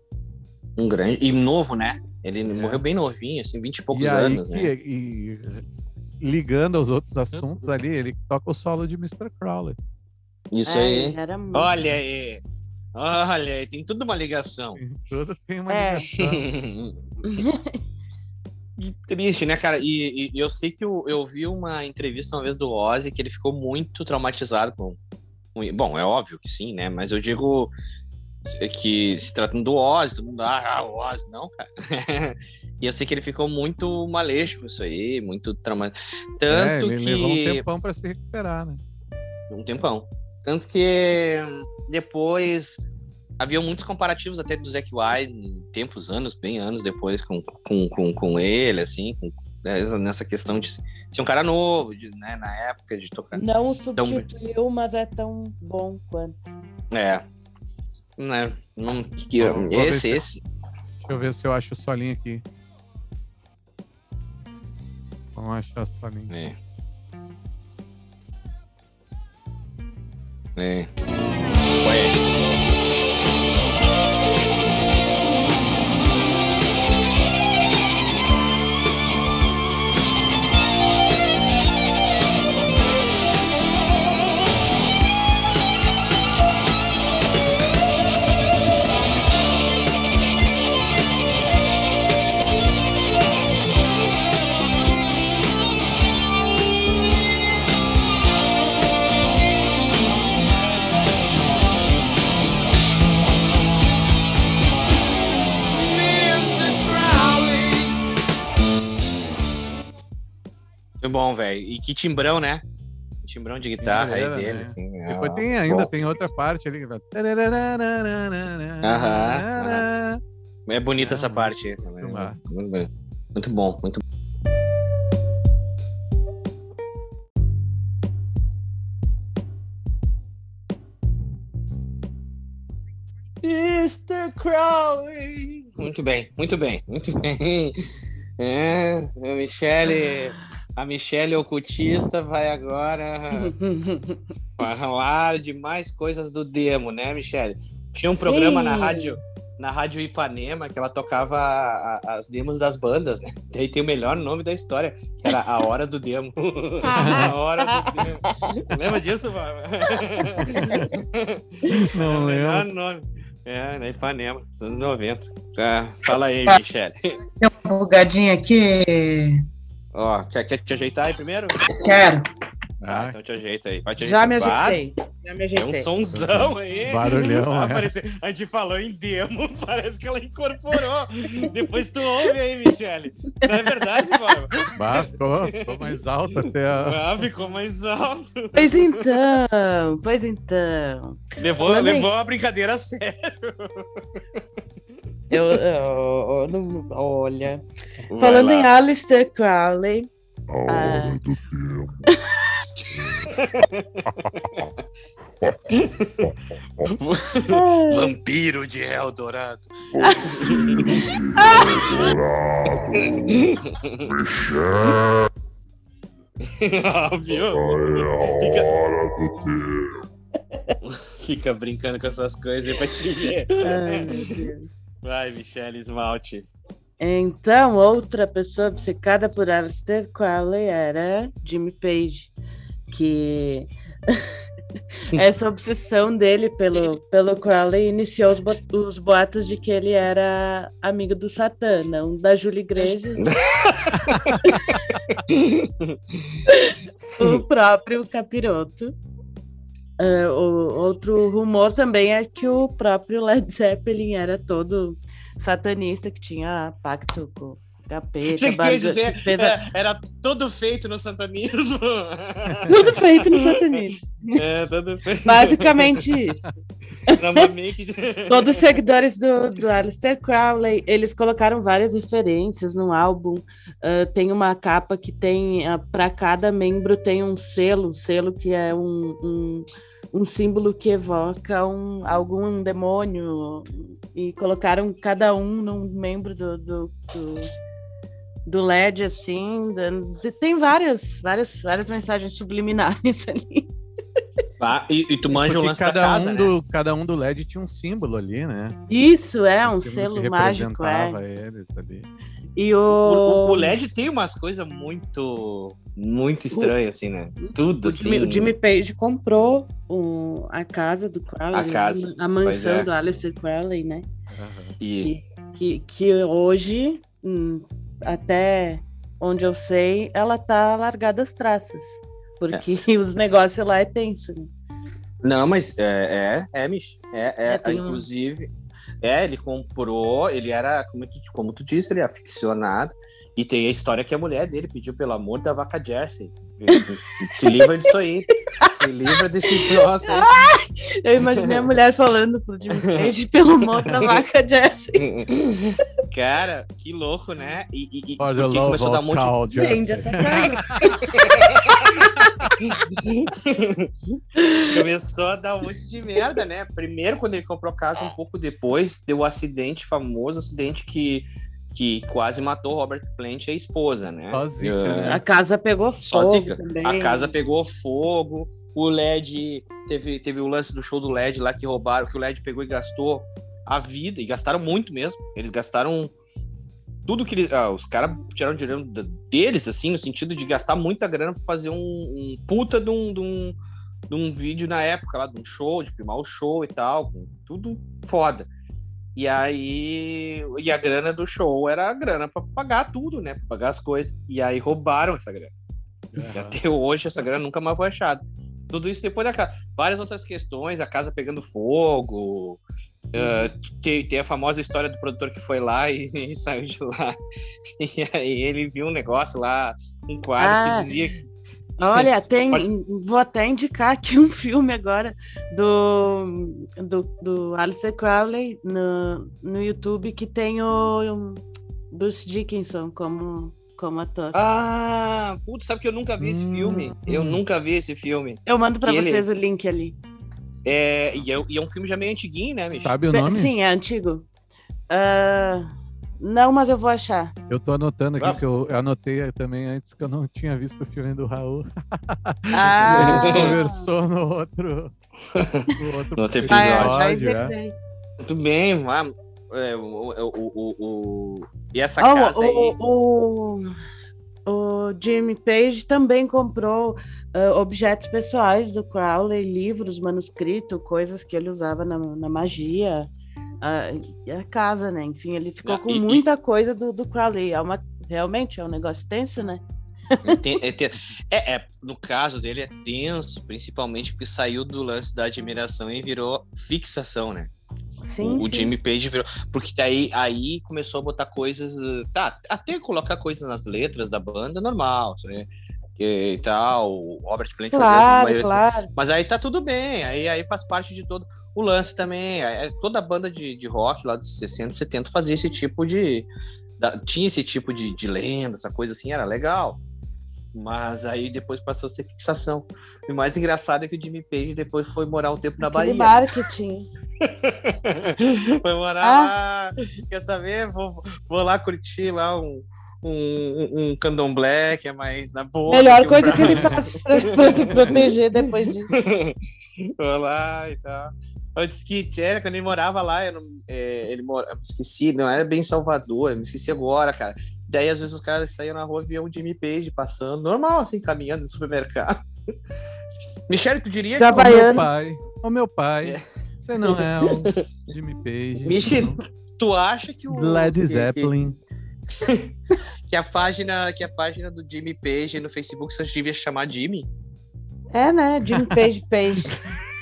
Um grande. E novo, né? Ele É. morreu bem novinho, assim, 20 e poucos e aí anos, que, né? e, ligando aos outros assuntos ali, ele toca o solo de Mr. Crowley. Isso É, aí. Era muito. Olha aí. Olha aí, tem tudo uma ligação. Tem- Tudo tem uma É. ligação. Que triste, né, cara? E, e eu sei que eu, eu vi uma entrevista uma vez do Ozzy que ele ficou muito traumatizado com, com- Bom, é óbvio que sim, né? Mas eu digo que se tratando do Ozzy, todo mundo, ah, o Ozzy, não, cara. e eu sei que ele ficou muito maleixo com isso aí, muito traumatizado. É, Tanto ele que. levou um tempão pra se recuperar, né? um tempão. Tanto que depois havia muitos comparativos até do Zac Wilde, tempos, anos, bem anos depois com, com, com, com ele, assim, com, né, nessa questão de ser um cara novo, de, né, na época de tocar. Não o substituiu, mas é tão bom quanto. É. Né, não, que, Vou- vou ver esse, se- esse. Deixa eu ver se eu acho o solinho aqui. Vamos achar o solinho. É. É. Ué. Foi bom, velho. E que timbrão, né? Timbrão de guitarra aí dele, né? assim. Depois é, tem ainda, bom. tem outra parte ali vai. Aham, É bonita É, essa muito- parte. muito massa. Muito. Muito bom, muito Mr. Crowley. Muito bem, muito bem, muito bem. É, a Michele, a Michele ocultista vai agora falar de mais coisas do demo, né, Michele? Tinha um programa Sim. na rádio, na Rádio Ipanema, que ela tocava a- a- as demos das bandas, né? Daí tem o melhor nome da história, que era A Hora do Demo. a Hora do Demo. Lembra disso, Barba? Não Era o melhor lembro. nome. É, na Ipanema, dos anos 90. Ah, fala aí, Michele. Deu uma bugadinha aqui. Ó, quer, quer te ajeitar aí primeiro? Quero. Ah, Ah, então te ajeita aí. Vai te Já me ajeitar. ajeitei. Já me Tem um ajeitei. sonzão aí. Barulhão, Ah, é. parece- A gente falou em demo, parece que ela incorporou. Depois tu ouve aí, Michele. Não é verdade, Barba? bah, ficou, ficou mais alto até a... Ah, ficou mais alto. Pois então, pois então. Levou, levou a brincadeira a sério. Eu, eu- eu não- olha. Vai Falando lá. em Alistair Crowley. ah, Vampiro de Eldorado. Óbvio. Fica brincando com essas coisas aí pra te ver. ai, meu Deus. Vai, Michelle Esmalte. Então, outra pessoa obcecada por Alistair Crowley era Jimmy Page, que essa obsessão dele pelo, pelo Crowley iniciou os, bo- os boatos de que ele era amigo do Satã, não da Júlia Iglesias. o próprio Capiroto. Ah, o outro rumor também é que o próprio Led Zeppelin era todo satanista, que tinha pacto com o capeta. Achei que ia barba- dizer, fez a- é, era tudo feito no satanismo. Tudo feito no satanismo. É, tudo feito. Basicamente isso. Make. Todos os seguidores do, do Aleister Crowley, eles colocaram várias referências no álbum. Ah, tem uma capa que tem, para cada membro tem um selo, um selo que é um, um, um símbolo que evoca um, algum demônio. E colocaram cada um num membro do, do, do, do LED, assim. tem várias, várias, várias mensagens subliminares ali. Ah, e, e tu manja o Porque lance da cada, casa, um né? do, cada um do LED tinha um símbolo ali, né? Isso, é um Um selo que mágico, é. eles ali. E o, O, o- o LED tem umas coisas muito, muito estranhas, assim, né? Tudo, o assim. Jimmy, o Jimmy Page comprou o, a casa do Crowley, A casa, a mansão é. do Aleister Crowley, né? E, Que, que hoje, hum, até onde eu sei, ela tá largada as traças. Porque os negócios lá é tenso. né? Não, mas é, é, é, Mich. É, é, É, um- inclusive. É, ele comprou, ele era, como tu, como tu disse, ele é aficionado. E tem a história que a mulher dele pediu pelo amor da vaca Jersey. Se livra disso aí. Se livra desse troço aí. Eu imaginei a mulher falando pro Jimmy Page pelo amor da vaca Jersey. Cara, que louco, né? E, e, e porque começou a dar um monte cow, Vende essa. Começou a dar um monte de merda, né? Primeiro, quando ele comprou a casa, um pouco depois, deu o acidente famoso, acidente que, que quase matou Robert Plant e a esposa, né? Né? A casa pegou fogo também. A casa pegou fogo, o LED teve, teve o lance do show do LED lá que roubaram, que o LED pegou e gastou a vida, e gastaram muito mesmo. Eles gastaram tudo que eles. Ah, os caras tiraram dinheiro deles, assim, no sentido de gastar muita grana pra fazer um, um puta de um, de, um, de um vídeo na época lá, de um show, de filmar o show e tal, tudo foda. E aí. E a grana do show era a grana pra pagar tudo, né? Pra pagar as coisas. E aí roubaram essa grana. E Aham. até hoje essa grana nunca mais foi achada. Tudo isso depois da casa. Várias outras questões, a casa pegando fogo. ah, tem, tem a famosa história do produtor que foi lá e, e saiu de lá. E aí ele viu um negócio lá, um quadro Ah. que dizia que. Olha, tem. Vou até indicar aqui um filme agora do, do, do Alistair Crowley no, no YouTube que tem o Bruce Dickinson como, como ator. Ah, putz, sabe que eu nunca vi esse Hum. filme? Eu nunca vi esse filme. Eu mando pra que ele- vocês o link ali. É, e, é, e é um filme já meio antiguinho, né, Micho? Sabe o nome? Sim, é antigo. Ah, não, mas eu vou achar. Eu tô anotando aqui, Ah. porque eu anotei também antes que eu não tinha visto o filme do Raul. Ah, A gente conversou no outro, no outro, No outro Ah, é, episódio. já é. Muito bem, ah, é, o, o, o, o- E essa Ah, casa aí. o, o, o Jimmy Page também comprou ah, objetos pessoais do Crowley, livros, manuscritos, coisas que ele usava na, na magia. E a casa, né? Enfim, ele ficou com e- e- muita coisa do, do Crowley. É uma, realmente é um negócio tenso, né? É, é, é, no caso dele é tenso, principalmente porque saiu do lance da admiração e virou fixação, né? Sim, o, sim. Jimmy Page virou. Porque daí aí começou a botar coisas. Tá, até colocar coisas nas letras da banda, normal, né? E tal, o Robert Plant a Claro, maioria- claro. Mas aí tá tudo bem, aí, aí faz parte de todo o lance também. é- toda banda de, de rock lá dos 60, 70 fazia esse tipo de. da- tinha esse tipo de, de lenda, essa coisa assim, era legal. Mas aí depois passou a ser fixação. E o mais engraçado é que o Jimmy Page depois foi morar um tempo na Aquele Bahia. marketing. Foi morar Ah. lá. Quer saber? Vou, vou lá curtir lá um, um, um, candomblé, que é mais na boa. Melhor que coisa bra- que ele faz pra, pra se proteger depois disso. Vou lá e tal. Antes que era quando ele morava lá, eu não, é, ele mora, eu me esqueci, não era bem em Salvador, eu me esqueci agora, cara. Daí às vezes os caras saíam na rua e viam o Jimmy Page passando, normal, assim, caminhando no supermercado. Michele, tu diria que. vai- Ô meu pai, ô meu pai, É. você não é o Jimmy Page. Michi, não. Tu acha que o. Led Zeppelin. Que, a página, que a página do Jimmy Page no Facebook só devia chamar Jimmy? É, né? Jimmy Page Page.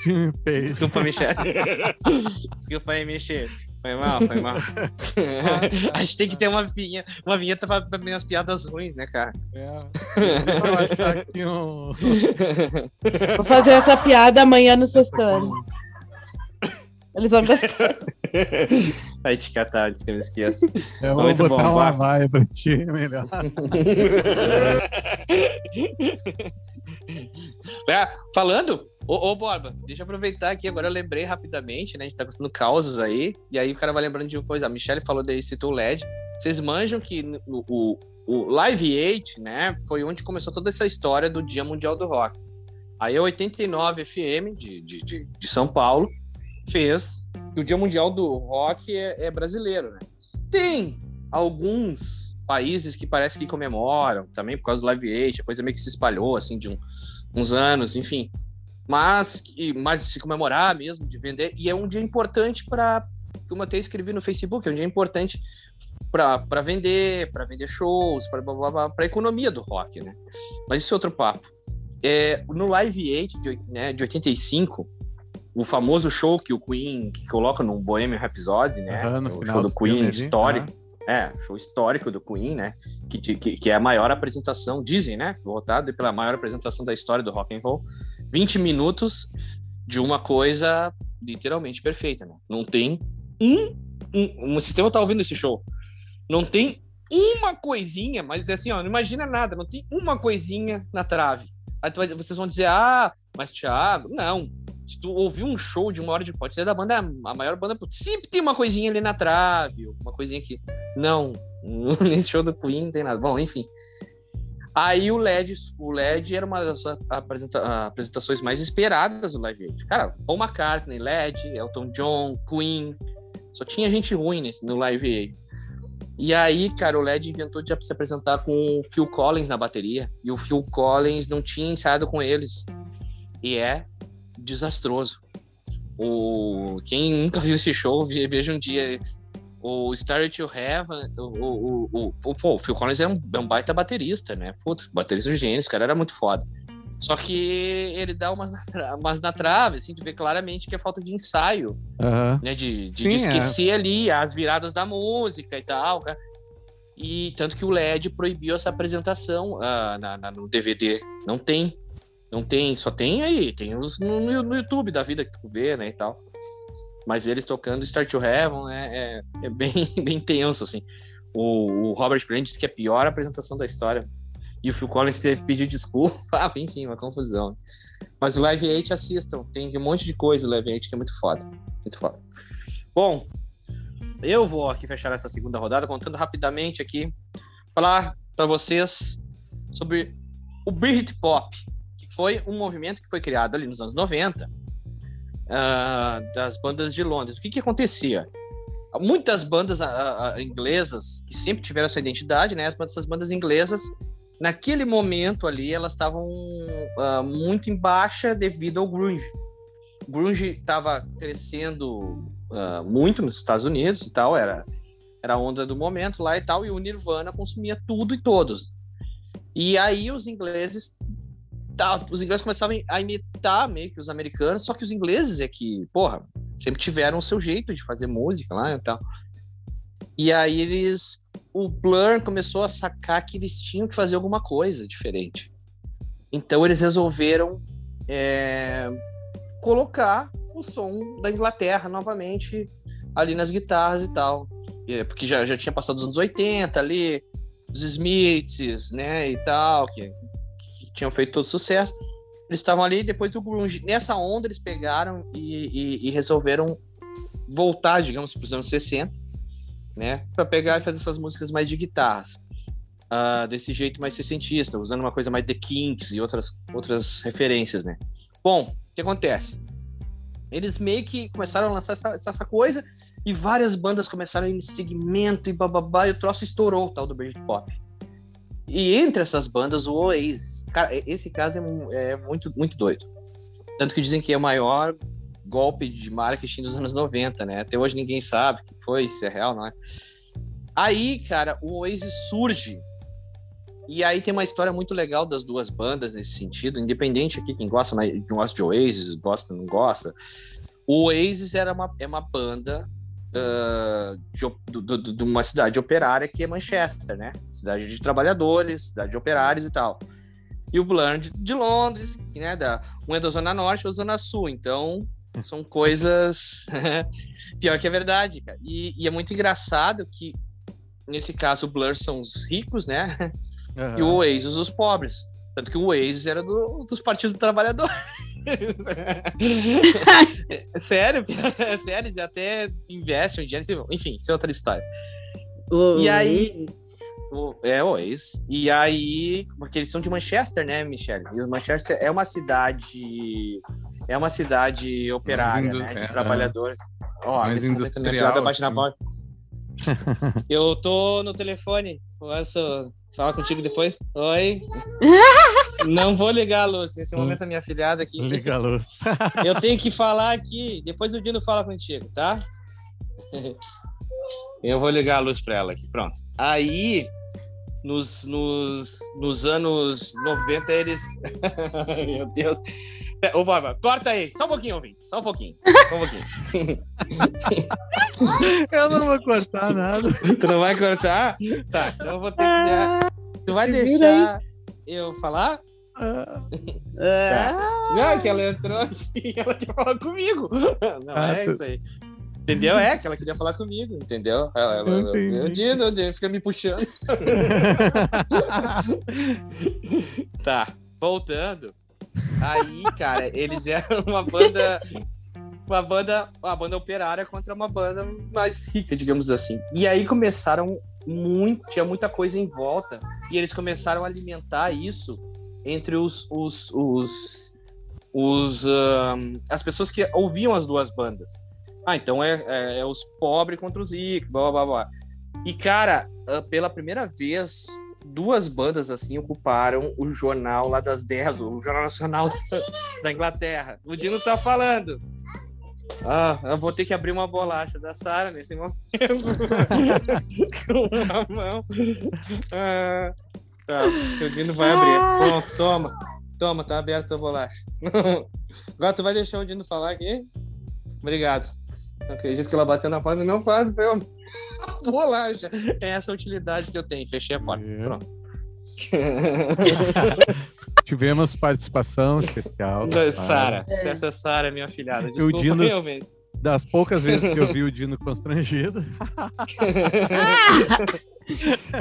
Desculpa, Michele. Desculpa aí, Michele. Foi mal, foi mal. a gente tem que ter uma vinheta, uma vinheta pra, pra minhas piadas ruins, né, cara? É. Um. Vou fazer essa piada amanhã no sexto ano. Eles vão gostar. Vai te catar antes que eu me esqueça. Eu vou Muito botar bom, uma vai. vaia pra ti, melhor. É, falando, ô, ô Borba, deixa eu aproveitar aqui, agora eu lembrei rapidamente, né? A gente tá gostando causos aí, e aí o cara vai lembrando de uma coisa. A Michelle falou daí, citou o LED. Vocês manjam que no- o, o Live 8, né, foi onde começou toda essa história do Dia Mundial do Rock. Aí a 89 FM de, de, de, de São Paulo fez. E o Dia Mundial do Rock é, é brasileiro, né? Tem alguns países que parece que comemoram, também por causa do Live 8, a coisa meio que se espalhou, assim, de um, uns anos, enfim. Mas, mas se comemorar mesmo, de vender, e é um dia importante para, como eu até escrevi no Facebook, é um dia importante para vender, para vender shows, para a economia do rock, né? Mas isso é outro papo. É, no Live 8 de, né, de 85, o famoso show que o Queen que coloca no Bohemian Rhapsody, né? No o show do Queen filme histórico. aham. É, show histórico do Queen, né? Que, que, que é a maior apresentação, dizem, né? Votado pela maior apresentação da história do rock and roll. 20 minutos de uma coisa literalmente perfeita, né? Não tem um, um. O sistema tá ouvindo esse show. Não tem uma coisinha, mas é assim, ó, não imagina nada, não tem uma coisinha na trave. Aí vai- vocês vão dizer, ah, mas Thiago, não. Se tu ouvir um show de uma hora de ser da banda, a maior banda, sempre tem uma coisinha ali na trave, uma coisinha aqui. Não, nesse show do Queen não tem nada. Bom, enfim. Aí o LED, o LED era uma das apresenta- apresentações mais esperadas do Live Aid. Cara, Paul McCartney, LED, Elton John, Queen, só tinha gente ruim nesse, no Live Aid. E aí, cara, o LED inventou de se apresentar com o Phil Collins na bateria. E o Phil Collins não tinha ensaiado com eles. E é desastroso. O... Quem nunca viu esse show, ve- veja um dia. O Starry to Heaven, o, o, o, pô, o Phil Collins é um, é um baita baterista, né? Putz, baterista de gênio, esse cara era muito foda. Só que ele dá umas na, tra- umas na trave, assim, tu vê claramente que é falta de ensaio né? De, de, Sim, de é. esquecer ali as viradas da música e tal, cara. E tanto que o LED proibiu essa apresentação ah, na, na- no DVD. Não tem. Não tem, só tem aí. Tem os no- no YouTube da vida que tu vê, né? E tal. Mas eles tocando Start to Heaven, né? É, é bem, bem tenso, assim. O, o Robert Plant disse que é a pior apresentação da história. E o Phil Collins teve que pedir desculpa. Ah, enfim, uma confusão. Mas o Live 8 assistam. Tem um monte de coisa no Live 8 que é muito foda. Muito foda. Bom, eu vou aqui fechar essa segunda rodada contando rapidamente aqui, falar para vocês sobre o Britpop, que foi um movimento que foi criado ali nos anos 90 ah, das bandas de Londres. O que que acontecia? muitas bandas a, a, inglesas que sempre tiveram essa identidade, né? Essas bandas inglesas, naquele momento ali, elas estavam uh, muito em baixa devido ao grunge. O grunge estava crescendo uh, muito nos Estados Unidos e tal, era era a onda do momento lá e tal, e o Nirvana consumia tudo e todos. E aí os ingleses os ingleses começavam a imitar meio que os americanos, só que os ingleses é que, porra, sempre tiveram o seu jeito de fazer música lá e tal. E aí eles. O Blur começou a sacar que eles tinham que fazer alguma coisa diferente. Então eles resolveram é, colocar o som da Inglaterra novamente ali nas guitarras e tal. É, porque já, já tinha passado os anos 80 ali, os Smiths, né, e tal, que tinham feito todo sucesso. Eles estavam ali depois do grunge. Nessa onda eles pegaram e, e, e resolveram voltar, digamos, para os anos 60, né, para pegar e fazer essas músicas mais de guitarras. Uh, desse jeito mais sessentista, usando uma coisa mais The Kinks e outras, outras referências, né? Bom, o que acontece? Eles meio que começaram a lançar essa, essa coisa e várias bandas começaram em segmento e bababá, e o troço estourou, o tal do Britpop. E entre essas bandas, o Oasis. Cara, esse caso é, é, muito, muito doido. Tanto que dizem que é o maior golpe de marketing dos anos 90, né? Até hoje ninguém sabe o que foi, se é real, não é? Aí, cara, o Oasis surge. E aí tem uma história muito legal das duas bandas nesse sentido, independente aqui quem gosta, quem gosta de Oasis, gosta não gosta. O Oasis era uma, é uma banda uh, de, de, uma cidade operária que é Manchester, né? Cidade de trabalhadores, cidade de operários e tal. E o Blur de, Londres, né? Da, um é da Zona Norte ou Zona Sul. Então, são coisas. Pior que é verdade, cara. E, e, é muito engraçado que, nesse caso, o Blur são os ricos, né? Uhum. E o Oasis os pobres. Tanto que o Oasis era do, dos partidos do trabalhador. sério, é sério, eles até investem em dinheiro, enfim, isso é outra história. O... E aí. O, é, o ex. E aí, porque eles são de Manchester, né, Michelle? E Manchester é uma cidade. É uma cidade operária, né? De é, trabalhadores. Ó, oh, nesse momento minha filhada bate na porta. Eu tô no telefone. Posso falar contigo depois? Oi. Não vou ligar a luz. Nesse hum. momento a minha filhada aqui. Liga a luz. Eu tenho que falar aqui. Depois o Dino fala contigo, tá? Eu vou ligar a luz para ela aqui. Pronto. Aí, nos, nos, nos anos 90, eles. Meu Deus. Ô, Borba, corta aí. Só um pouquinho, ouvinte. Só um pouquinho. Só um pouquinho. eu não vou cortar nada. Tu não vai cortar? Tá, então eu vou ter que. Tu vai deixar eu falar? Ah. Tá. Não, é que ela entrou aqui e ela quer falar comigo. Não, ah, é isso aí. Entendeu? É que ela queria falar comigo, entendeu? Ela, ela, ela, eu digo, eu fica me puxando. tá, voltando. Aí, cara, eles eram uma banda. Uma banda, uma banda operária contra uma banda mais rica, digamos assim. E aí começaram muito, tinha muita coisa em volta. E eles começaram a alimentar isso entre os, os, os, os um, as pessoas que ouviam as duas bandas. Ah, então é, é, é os pobres contra os ricos, blá blá blá. E cara, ah, pela primeira vez, duas bandas assim ocuparam o jornal lá das 10, o Jornal Nacional da Inglaterra. O Dino tá falando. Ah, eu vou ter que abrir uma bolacha da Sara nesse momento. Com uma mão. Ah, tá, o Dino vai abrir. Bom, toma. Toma, tá aberta a bolacha. Agora tu vai deixar o Dino falar aqui? Obrigado. Não acredito que ela bateu na porta. Não faz, meu. Bolacha. É essa a utilidade que eu tenho. Fechei a porta. É. Pronto. Tivemos participação especial. Sara, é. essa Sara é minha filhada. Desculpa, o Dino, realmente. Das poucas vezes que eu vi o Dino constrangido.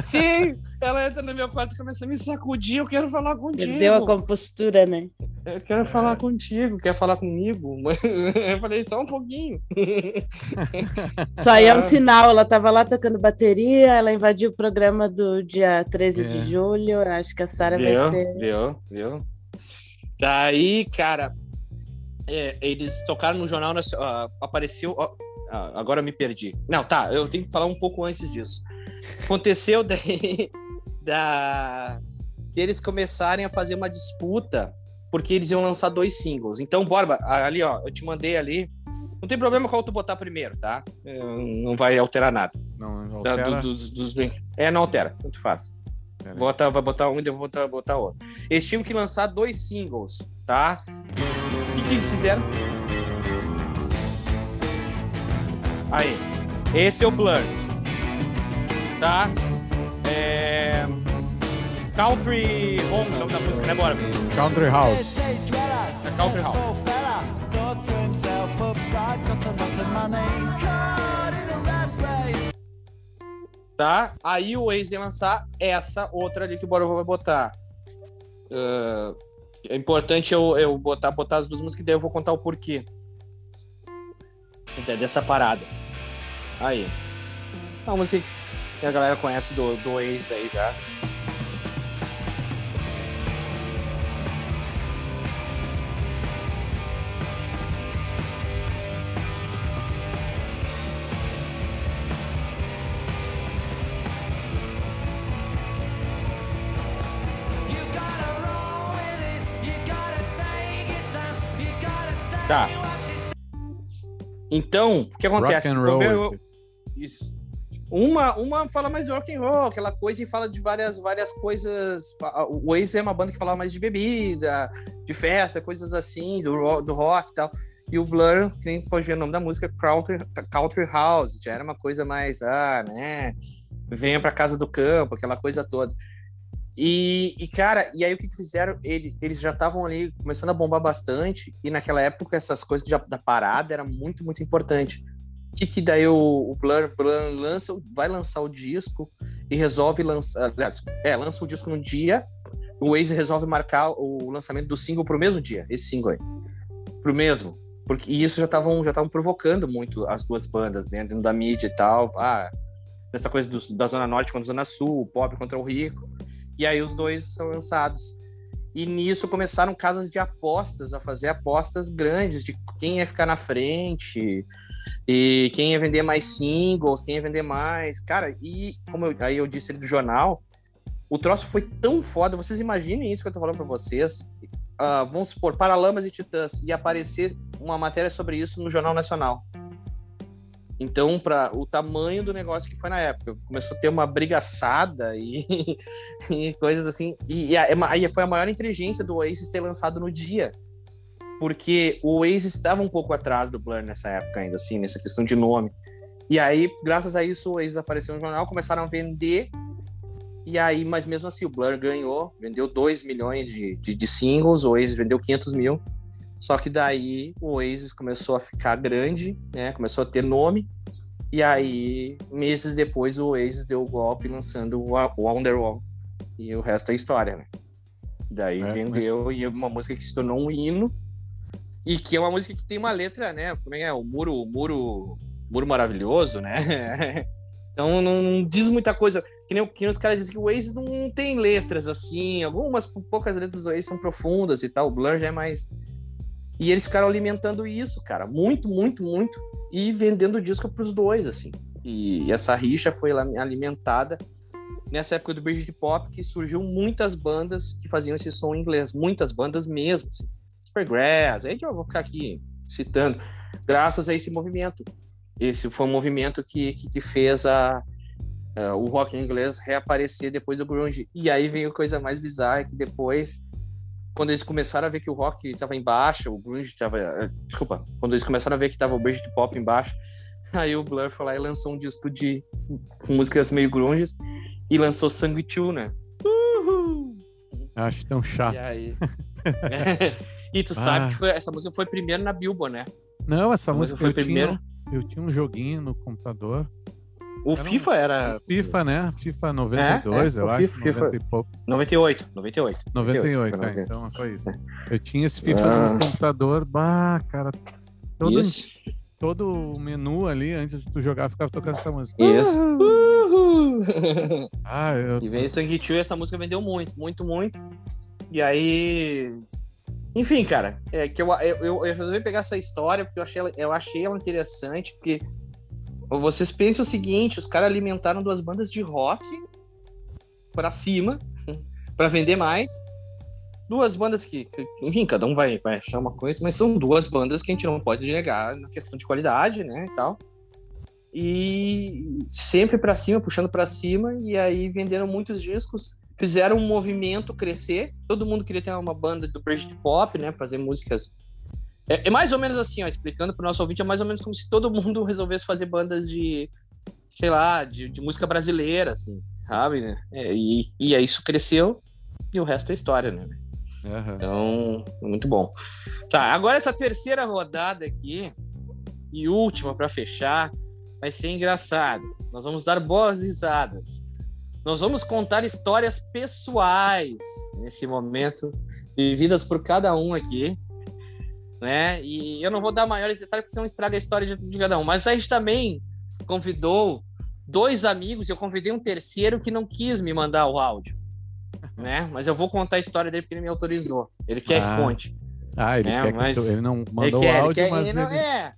Sim, ela entra no meu quarto e começa a me sacudir. Eu quero falar contigo. Perdeu a compostura, né? Eu quero falar contigo. Quer falar comigo? Eu falei só um pouquinho. Só aí é um sinal. Ela estava lá tocando bateria. Ela invadiu o programa do dia 13 é. de julho. Acho que a Sara vai ser. Viu, viu. Daí, cara, é, eles tocaram no jornal, uh, apareceu. Uh, agora eu me perdi. Não, tá, eu tenho que falar um pouco antes disso. Aconteceu daí da deles começarem a fazer uma disputa porque eles iam lançar dois singles. Então, Borba, ali ó, eu te mandei ali. Não tem problema qual tu botar primeiro, tá? É, Não vai alterar nada. Não Da- altera? do- dos, dos É, não altera, tanto faz. Bota, vai botar um e depois botar, botar outro. Eles tinham que lançar dois singles, tá? O que, que eles fizeram? Aí. Esse é o Blur. Tá? É... Country Home, o nome da música, né, Bora? Country House. É Country House. Tá? Aí o Waze ia lançar essa outra ali que o Bora vai botar. Ah, é importante eu, eu botar, botar as duas músicas, daí eu vou contar o porquê. de- Dessa parada. Aí. Uma música que a galera conhece do, do Waze aí já. Então, o que acontece? Rock eu- Isso. Uma, uma fala mais de rock and roll, aquela coisa, e fala de várias, várias coisas. O Waze é uma banda que fala mais de bebida, de festa, coisas assim, do, do rock e tal. E o Blur, que nem pode ver o nome da música, Country, Country House, já era uma coisa mais, ah, né? Venha pra casa do campo, aquela coisa toda. E, e, cara, e aí o que, que fizeram? Ele- eles já estavam ali começando a bombar bastante, e naquela época essas coisas de- da parada era muito, muito importante. O que, que daí o, o Blur, Blur lança, vai lançar o disco e resolve lançar. É, lança o disco no dia, o Waze resolve marcar o lançamento do single pro mesmo dia, esse single aí. Pro mesmo. Porque e isso já estavam já provocando muito as duas bandas né, dentro da mídia e tal. Ah, dessa coisa do- da Zona Norte contra a Zona Sul, o pobre contra o rico. E aí os dois são lançados. E nisso começaram casas de apostas a fazer apostas grandes de quem ia ficar na frente e quem ia vender mais singles, quem ia vender mais. Cara, e como eu, aí eu disse do jornal, o troço foi tão foda. Vocês imaginem isso que eu tô falando pra vocês. Ah, vamos supor, Paralamas e Titãs ia aparecer uma matéria sobre isso no Jornal Nacional. Então, para o tamanho do negócio que foi na época, começou a ter uma brigaçada e, e coisas assim. E, e a- aí foi a maior inteligência do Oasis ter lançado no dia. Porque o Oasis estava um pouco atrás do Blur nessa época ainda, assim, nessa questão de nome. E aí, graças a isso, o Oasis apareceu no jornal, começaram a vender. E aí, mas mesmo assim, o Blur ganhou, vendeu 2 milhões de, de, de singles, o Oasis vendeu 500 mil. Só que daí o Oasis começou a ficar grande, né? Começou a ter nome. E aí, meses depois, o Oasis deu o golpe lançando o Wa- o Wonderwall. E o resto é história, né? Daí É, vendeu e é uma música que se tornou um hino. E que é uma música que tem uma letra, né? Como é é? O muro, o muro, muro maravilhoso, né? então não, não diz muita coisa. Que nem, que nem os caras dizem que o Oasis não tem letras assim. Algumas poucas letras do Oasis são profundas e tal. O Blur já é mais. E eles ficaram alimentando isso, cara. Muito, muito, muito. E vendendo disco pros dois, assim. E, essa rixa foi alimentada nessa época do Bridge Pop, que surgiu muitas bandas que faziam esse som em inglês. Muitas bandas mesmo, assim. Supergrass, aí eu vou ficar aqui citando. Graças a esse movimento. Esse foi um movimento que, que, que fez a, a- o rock inglês reaparecer depois do grunge. E aí veio a coisa mais bizarra, que depois quando eles começaram a ver que o rock estava em baixa, o grunge estava, desculpa, quando eles começaram a ver que tava o Bridget Pop em baixa, aí o Blur foi lá e lançou um disco de com músicas meio grunges e lançou Sangue 2, né? Uhul! Acho tão chato. E aí E tu Ah. sabe que foi- essa música foi primeiro na Billboard, né? Não, essa música música foi eu tinha, primeiro. eu tinha um joguinho no computador. O Era um- FIFA era FIFA, né? FIFA 92, É, é, eu o acho. FIFA- FIFA- 90 e pouco. 98, 98. 98, foi é, 98. então foi isso. Eu tinha esse FIFA Ah. no computador, bah, cara. Todo, Isso. todo o menu ali, antes de tu jogar, ficava tocando essa música. Isso. Uhul! Ah, eu, E veio Sangue Tio e essa música vendeu muito, muito, muito. E aí. Enfim, cara, é que eu, eu, eu resolvi pegar essa história porque eu achei, ela, eu achei ela interessante, porque vocês pensam o seguinte: os caras alimentaram duas bandas de rock pra cima, pra vender mais. Duas bandas que, que- enfim, cada um vai, vai achar uma coisa, mas são duas bandas que a gente não pode negar na questão de qualidade, né, e tal. E sempre pra cima, puxando pra cima, e aí venderam muitos discos, fizeram um movimento crescer. Todo mundo queria ter uma banda do Britpop, né, fazer músicas é, é mais ou menos assim, ó, explicando pro nosso ouvinte, é mais ou menos como se todo mundo resolvesse fazer bandas de, sei lá, de, de música brasileira, assim, sabe, né? É, e, e aí isso cresceu e o resto é história, né? Aham. Então, muito bom. Tá, agora essa terceira rodada aqui e última para fechar vai ser engraçado. Nós vamos dar boas risadas. Nós vamos contar histórias pessoais nesse momento, vividas por cada um aqui, né? E eu não vou dar maiores detalhes porque senão estraga a história de, de cada um. Mas a gente também convidou dois amigos, eu convidei um terceiro que não quis me mandar o áudio, né? Mas eu vou contar a história dele porque ele me autorizou. Ele quer Ah, que conte. Ah, ele É, quer que mas- tu- ele não Ele mandou quer, o ele áudio, quer- mas ele não- ele, é,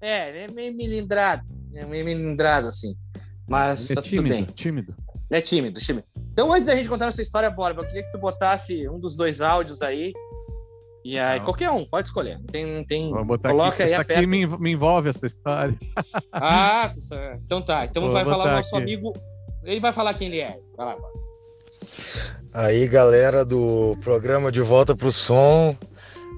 é, ele é meio melindrado, é meio melindrado assim. Mas ele é tá tudo bem. tímido, tímido. É tímido, tímido. Então, antes da gente contar essa história, Borba, eu queria que tu botasse um dos dois áudios aí. E aí, Não. qualquer um, pode escolher. Não tem. Tem... Vou botar Coloca aqui, aí, aqui me, me envolve essa história. Ah, então tá. Então Vou vai falar o nosso aqui. amigo. Ele vai falar quem ele é. Vai lá. Aí, galera do programa De Volta pro Som.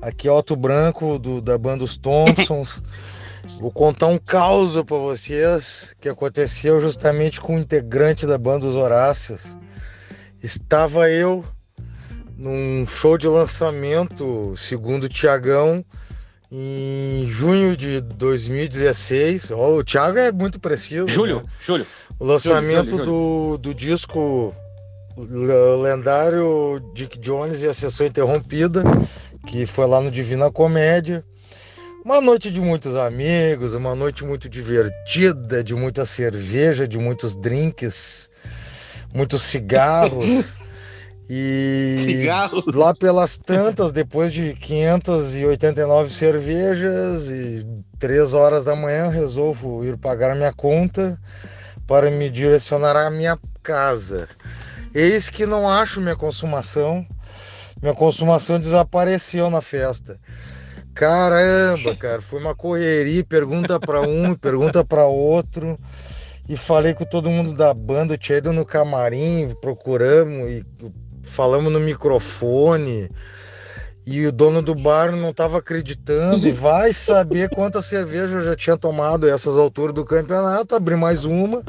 Aqui é Otto Branco, do, da banda Os Thompsons. Vou contar um caos para vocês que aconteceu justamente com um integrante da banda Os Horácios. Estava eu num show de lançamento, segundo o Tiagão, em junho de 2016. Ó, o Thiago é muito preciso. Júlio, né? Júlio. O lançamento Júlio, Do, do disco lendário Dick Jones e a Sessão Interrompida, que foi lá no Divina Comédia. Uma noite de muitos amigos, uma noite muito divertida, de muita cerveja, de muitos drinks, muitos cigarros. e Cigarro. lá pelas tantas, depois de 589 cervejas e 3 horas da manhã, resolvo ir pagar minha conta para me direcionar à minha casa. Eis que não acho minha consumação. Minha consumação desapareceu na festa. Caramba, cara, foi uma correria, pergunta para um, pergunta para outro. E falei com todo mundo da banda, tinha ido no camarim, procuramos e falamos no microfone. E o dono do bar não estava acreditando. E vai saber quantas cervejas eu já tinha tomado essas alturas do campeonato. Abri mais uma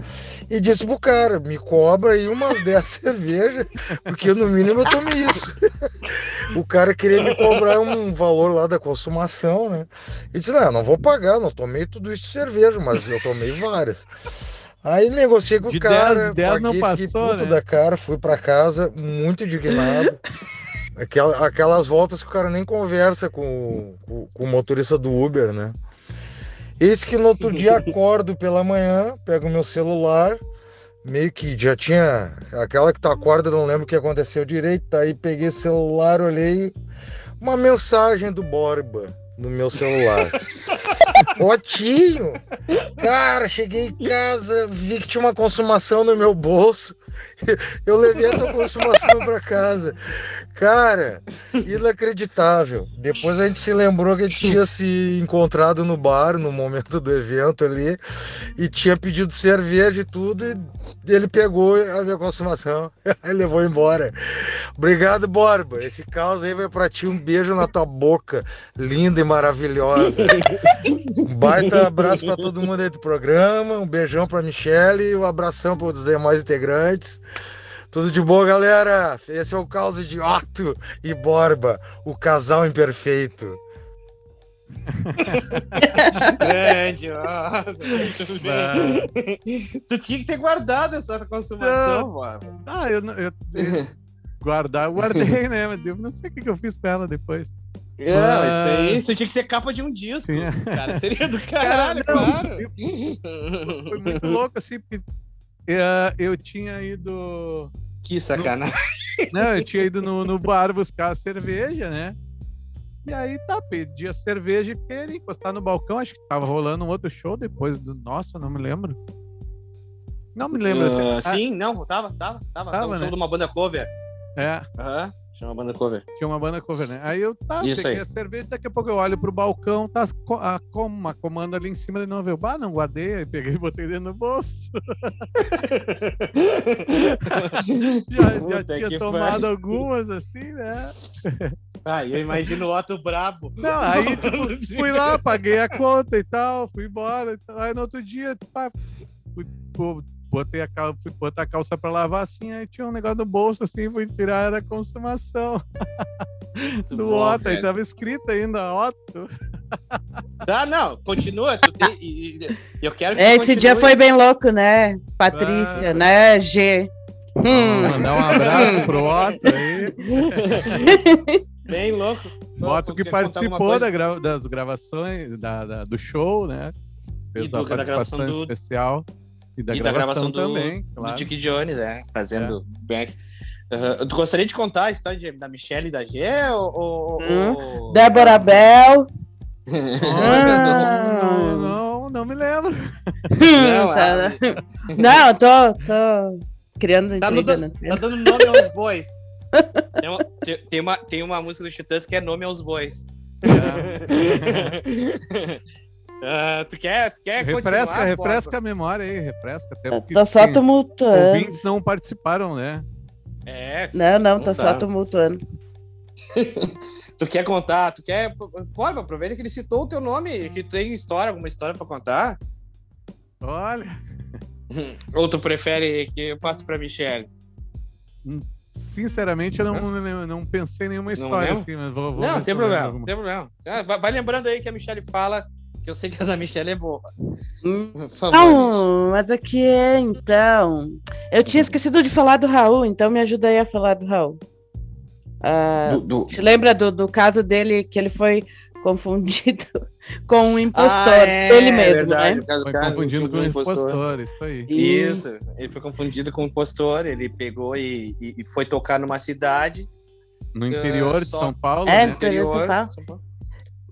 e disse pro cara: me cobra aí umas 10 cervejas, porque no mínimo eu tomei isso. o cara queria me cobrar um valor lá da consumação, né? E disse: não, não vou pagar, não tomei tudo isso de cerveja, mas eu tomei várias. Aí negociei com De o cara, 10, 10 não passou, puto né? da cara, fui pra casa muito indignado. Aquela- aquelas voltas que o cara nem conversa com, com, com o motorista do Uber, né? Eis que no outro dia acordo pela manhã, pego meu celular, meio que já tinha aquela que tu acorda, não lembro o que aconteceu direito, aí peguei o celular, olhei uma mensagem do Borba no meu celular. Otinho! Cara, cheguei em casa, vi que tinha uma consumação no meu bolso. Eu levei a tua consumação para casa. Cara, inacreditável. Depois a gente se lembrou que a gente tinha se encontrado no bar no momento do evento ali e tinha pedido cerveja e tudo. E ele pegou a minha consumação e levou embora. Obrigado, Borba. Esse caos aí vai pra ti. Um beijo na tua boca, linda e maravilhosa. Um baita abraço para todo mundo aí do programa. Um beijão pra Michelle e um abração para os demais integrantes. Tudo de bom, galera. Esse é o caos de Otto e Borba, o casal imperfeito. Grande, nossa, muito bem. tu tinha que ter guardado essa consumação, Borba. Ah, eu, não- eu, eu guardar, eu guardei, né? Mas eu não sei o que eu fiz com ela depois. É, isso aí, isso tinha que ser capa de um disco. Sim. Cara, seria do caralho, Cara, não, claro. Foi muito louco, assim, porque eu tinha ido. Que sacanagem. Não, eu tinha ido no, no bar buscar a cerveja, né? E aí tá, pedi a cerveja e ali, encostar no balcão. Acho que tava rolando um outro show depois do nosso, não me lembro. Não me lembro. Ah, Ah, sim, não, tava, tava, tava. Tava Tava, um show né? de uma banda cover. É, Aham, tinha uma banda cover. tinha uma banda cover, né? Aí eu tá, Isso peguei aí. a cerveja, daqui a pouco eu olho pro balcão, tá a, com- uma comanda ali em cima de novo. Eu, bah, não guardei, aí peguei e botei dentro do bolso. Já, já tinha tomado pariu. algumas, assim, né? Ah, eu imagino o Otto brabo. Não, aí tipo, fui lá, paguei a conta e tal, fui embora. e tal. Aí no outro dia, pá, fui, pô, botei a calça, fui botar a calça pra lavar assim, aí tinha um negócio no bolso assim, fui tirar, era consumação Muito do bom, Otto, aí tava escrito ainda Otto. Ah, não, continua. Tu tem, eu quero que É, Esse dia foi bem louco, né? Patrícia, Ah. né? G. Hum. Mandar um abraço pro Otto aí. bem louco. O Otto que participou da gra- das gravações da, da- do show, né? Fez E do- uma da gravação participação do- especial. E da, e da gravação, gravação do- também, Do claro. Dick Jones, né? Fazendo back. Aham. Tu gostaria de contar a história de- da Michelle e da G? Ou, ou- Hum. ou- Débora Bell. Ah. não, não, não me lembro. Não, tá. ah, Não, tô, tô criando Tá, no- intriga, né? tá dando nome aos bois. Tem uma, tem, tem uma, tem uma música do Titãs que é nome aos bois. Ah, tu quer, tu quer refresca, continuar? refresca a memória aí, refresca. Até porque Tô só tem- tumultuando. ouvintes não participaram, né? É, Não, não, Não tô só tumultuando. tu quer contar, tu quer. Pode, aproveita que ele citou o teu nome, que tu tem história, alguma história pra contar. Olha, Ou tu prefere que eu passe pra Michelle? sinceramente, eu não, não, não pensei em nenhuma Não história lembra? assim, mas vou, vou não, tem problema, alguma. tem problema. Ah, vai, vai lembrando aí que a Michelle fala, que eu sei que a da Michelle é boa. Por favor. Não, mas aqui é, então. Eu tinha esquecido de falar do Raul, então me ajuda aí a falar do Raul. Ah, Do- do- lembra do, do caso dele que ele foi confundido com um impostor, Ah, é, ele mesmo, verdade, né? o caso Foi cara, confundido do com o impostor, isso aí. Isso, ele foi confundido com um impostor, ele pegou e, e- e foi tocar numa cidade. No interior de só- São Paulo, É, né? Interior de São Paulo. São Paulo.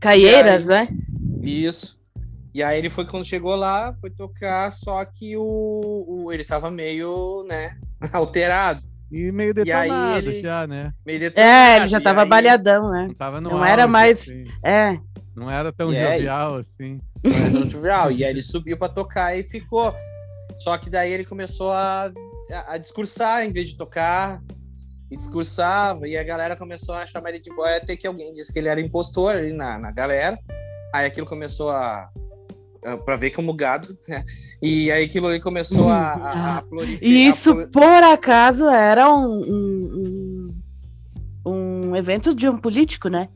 Caieiras, E aí- né? Isso. E aí ele foi quando chegou lá, foi tocar, só que o, o- ele tava meio, né, alterado, E meio E aí detonado ele- já, né? meio detonado. É, ele já E tava aí- balhadão, né? Não tava no Não era mais- assim. É. Não era tão E aí? jovial assim. Não era tão trivial. E aí ele subiu pra tocar e ficou. Só que daí ele começou a, a, a discursar em vez de tocar. E discursava, e a galera começou a chamar ele de boy, até que alguém disse que ele era impostor ali na, na galera. Aí aquilo começou a. a- Pra ver como gado, né? E aí aquilo ali começou a, a, a proliferar. E isso, por acaso, era um, um, um evento de um político, né?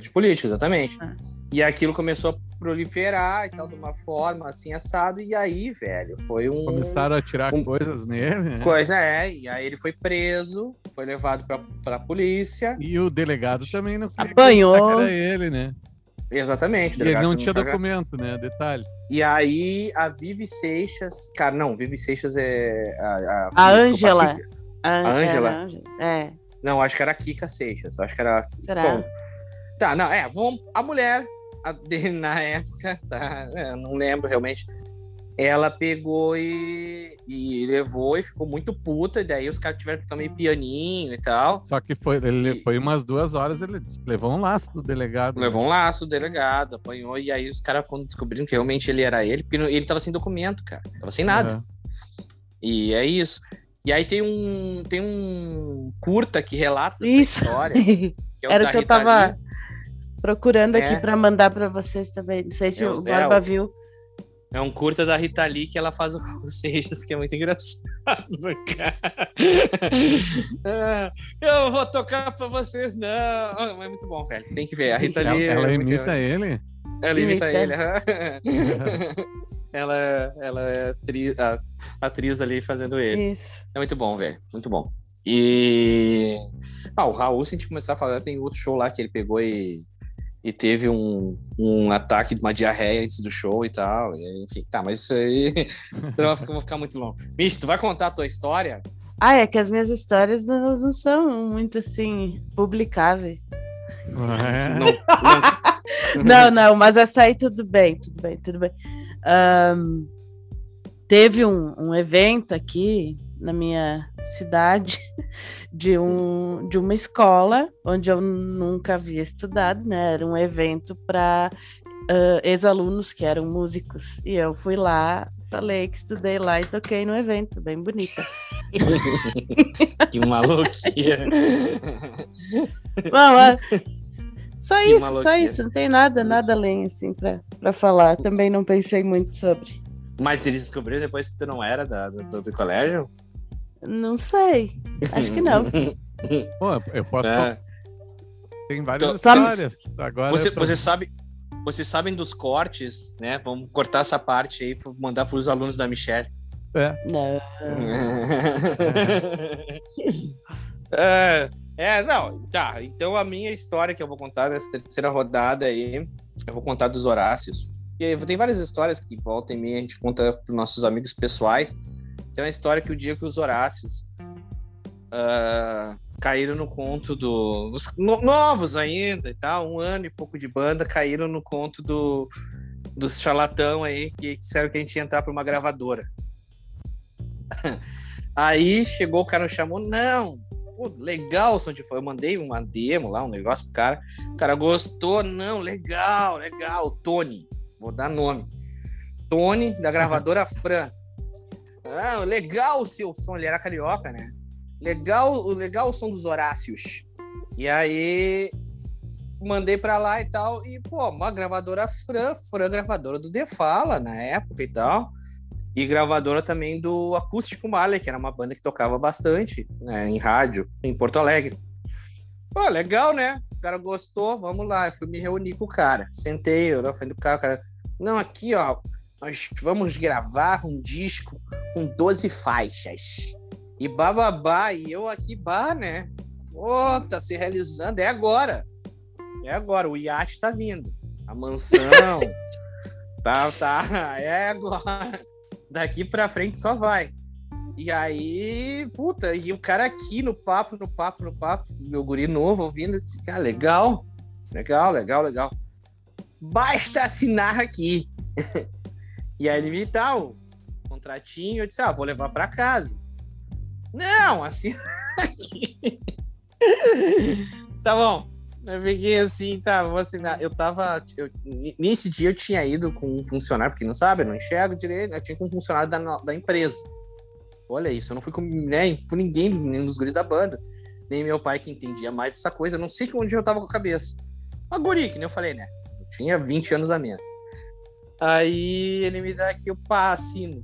de político, exatamente. Ah. E aquilo começou a proliferar e tal, de uma forma assim, assado. E aí, velho, foi um. Começaram a tirar um- coisas nele, né? Coisa é, e aí ele foi preso, foi levado pra, pra polícia. E o delegado também não queria Apanhou. que era ele, né? Exatamente. o E ele não tinha documento, né? Detalhe. E aí a Vivi Seixas. Cara, não, Vivi Seixas é. A, A. A A Ângela? era a Ângela. É. Não, acho que era a Kika Seixas. Acho que era. Será? Bom, tá, não, é, vamos, a mulher, na época, tá, é, não lembro realmente. Ela pegou e, e levou e ficou muito puta, e daí os caras tiveram que ficar meio pianinho e tal. Só que foi, ele E- foi umas duas horas, ele levou um laço do delegado. Levou um laço, o delegado, apanhou, e aí os caras, quando descobriram que realmente ele era ele, porque ele tava sem documento, cara. Tava sem nada. Aham. E é isso. E aí tem um, tem um curta que relata essa Isso. história. Que é o Era o que eu tava Lee. Procurando aqui É. pra mandar pra vocês também. Não sei se É o Borba é viu. É um curta da Rita Lee que ela faz o Seixas, que é muito engraçado, cara. Ah, eu vou tocar pra vocês, não. Ah, Mas é muito bom, velho. Tem que ver. A Rita Ela, Lee. é ela muito- imita ele? Ela imita Imita. ele. ela, ela é atriz, a, atriz ali fazendo ele. Isso. É muito bom, velho. Muito bom. E. Ah, o Raul, se a gente começar a falar, tem outro show lá que ele pegou e, e teve um, um ataque de uma diarreia antes do show e tal. e, enfim, tá, mas isso aí. Vai ficar, ficar muito longo. Micho, tu vai contar a tua história? Ah, é que as minhas histórias elas não são muito assim publicáveis. É. Não, não- Não, não, mas essa aí tudo bem, tudo bem, tudo bem. Ahn, teve um, um evento aqui na minha cidade de, um, de uma escola onde eu nunca havia estudado, né? Era um evento para ex-alunos que eram músicos. E eu fui lá, falei que estudei lá e toquei no evento, bem bonita. que maluquinha. Não, é- só Que isso, só maluqueira. isso, não tem nada, nada além assim pra, pra falar. Também não pensei muito sobre. Mas eles descobriram depois que tu não era da, do, do colégio? Não sei. Acho que não. Pô, eu posso. É. Tem várias Então, histórias. Agora Você, é pra- você sabe, vocês sabem dos cortes, né? Vamos cortar essa parte aí para mandar para os alunos da Michelle. É. Não. é, é, não, tá. Então a minha história que eu vou contar nessa terceira rodada aí, eu vou contar dos Horácios. E aí, tem várias histórias que volta e meia a gente conta para nossos amigos pessoais. Tem uma história que o dia que os Horácios ah, caíram no conto do. Os no- novos ainda e tal, um ano e pouco de banda, caíram no conto do dos charlatão aí que disseram que a gente ia entrar para uma gravadora. Aí chegou o cara me chamou, não, pô, legal o som de. Eu mandei uma demo lá, um negócio pro cara. O cara gostou, não, legal, legal. Tony, vou dar nome. Tony, da gravadora Fran. Ah, legal o seu som, ele era carioca, né? Legal, legal o som dos Horácios. E aí mandei pra lá e tal. E, pô, uma gravadora Fran, Fran gravadora do The Fala na época e tal. E gravadora também do Acústico Marley, que era uma banda que tocava bastante né, em rádio, em Porto Alegre. Pô, legal, né? O cara gostou, vamos lá. Eu fui me reunir com o cara. Sentei, eu frente do cara, cara. Não, aqui, ó, nós vamos gravar um disco com 12 faixas. E bababá, e eu aqui, bah, né? Pô, tá se realizando, é agora. É agora, o iate tá vindo. A mansão. tá, tá, é agora. Daqui pra frente só vai. E aí, puta, e o cara aqui no papo, no papo, no papo, meu guri novo ouvindo, eu disse, cara, legal, legal, legal, legal. Basta assinar aqui. e aí ele me dá o contratinho, eu disse, ah, vou levar pra casa. Não, aqui. tá bom. Eu fiquei assim, tá, vou assinar. Eu tava. eu- nesse dia eu tinha ido com um funcionário, porque não sabe, eu não enxergo direito. Eu tinha com um funcionário da, da empresa. Olha isso, eu não fui com né, por ninguém, nem dos guris da banda. Nem meu pai que entendia mais dessa coisa. Eu não sei onde eu tava com a cabeça. Uma guri, que nem eu falei, né? Eu tinha 20 anos a menos. Aí ele me dá aqui o pá, assino.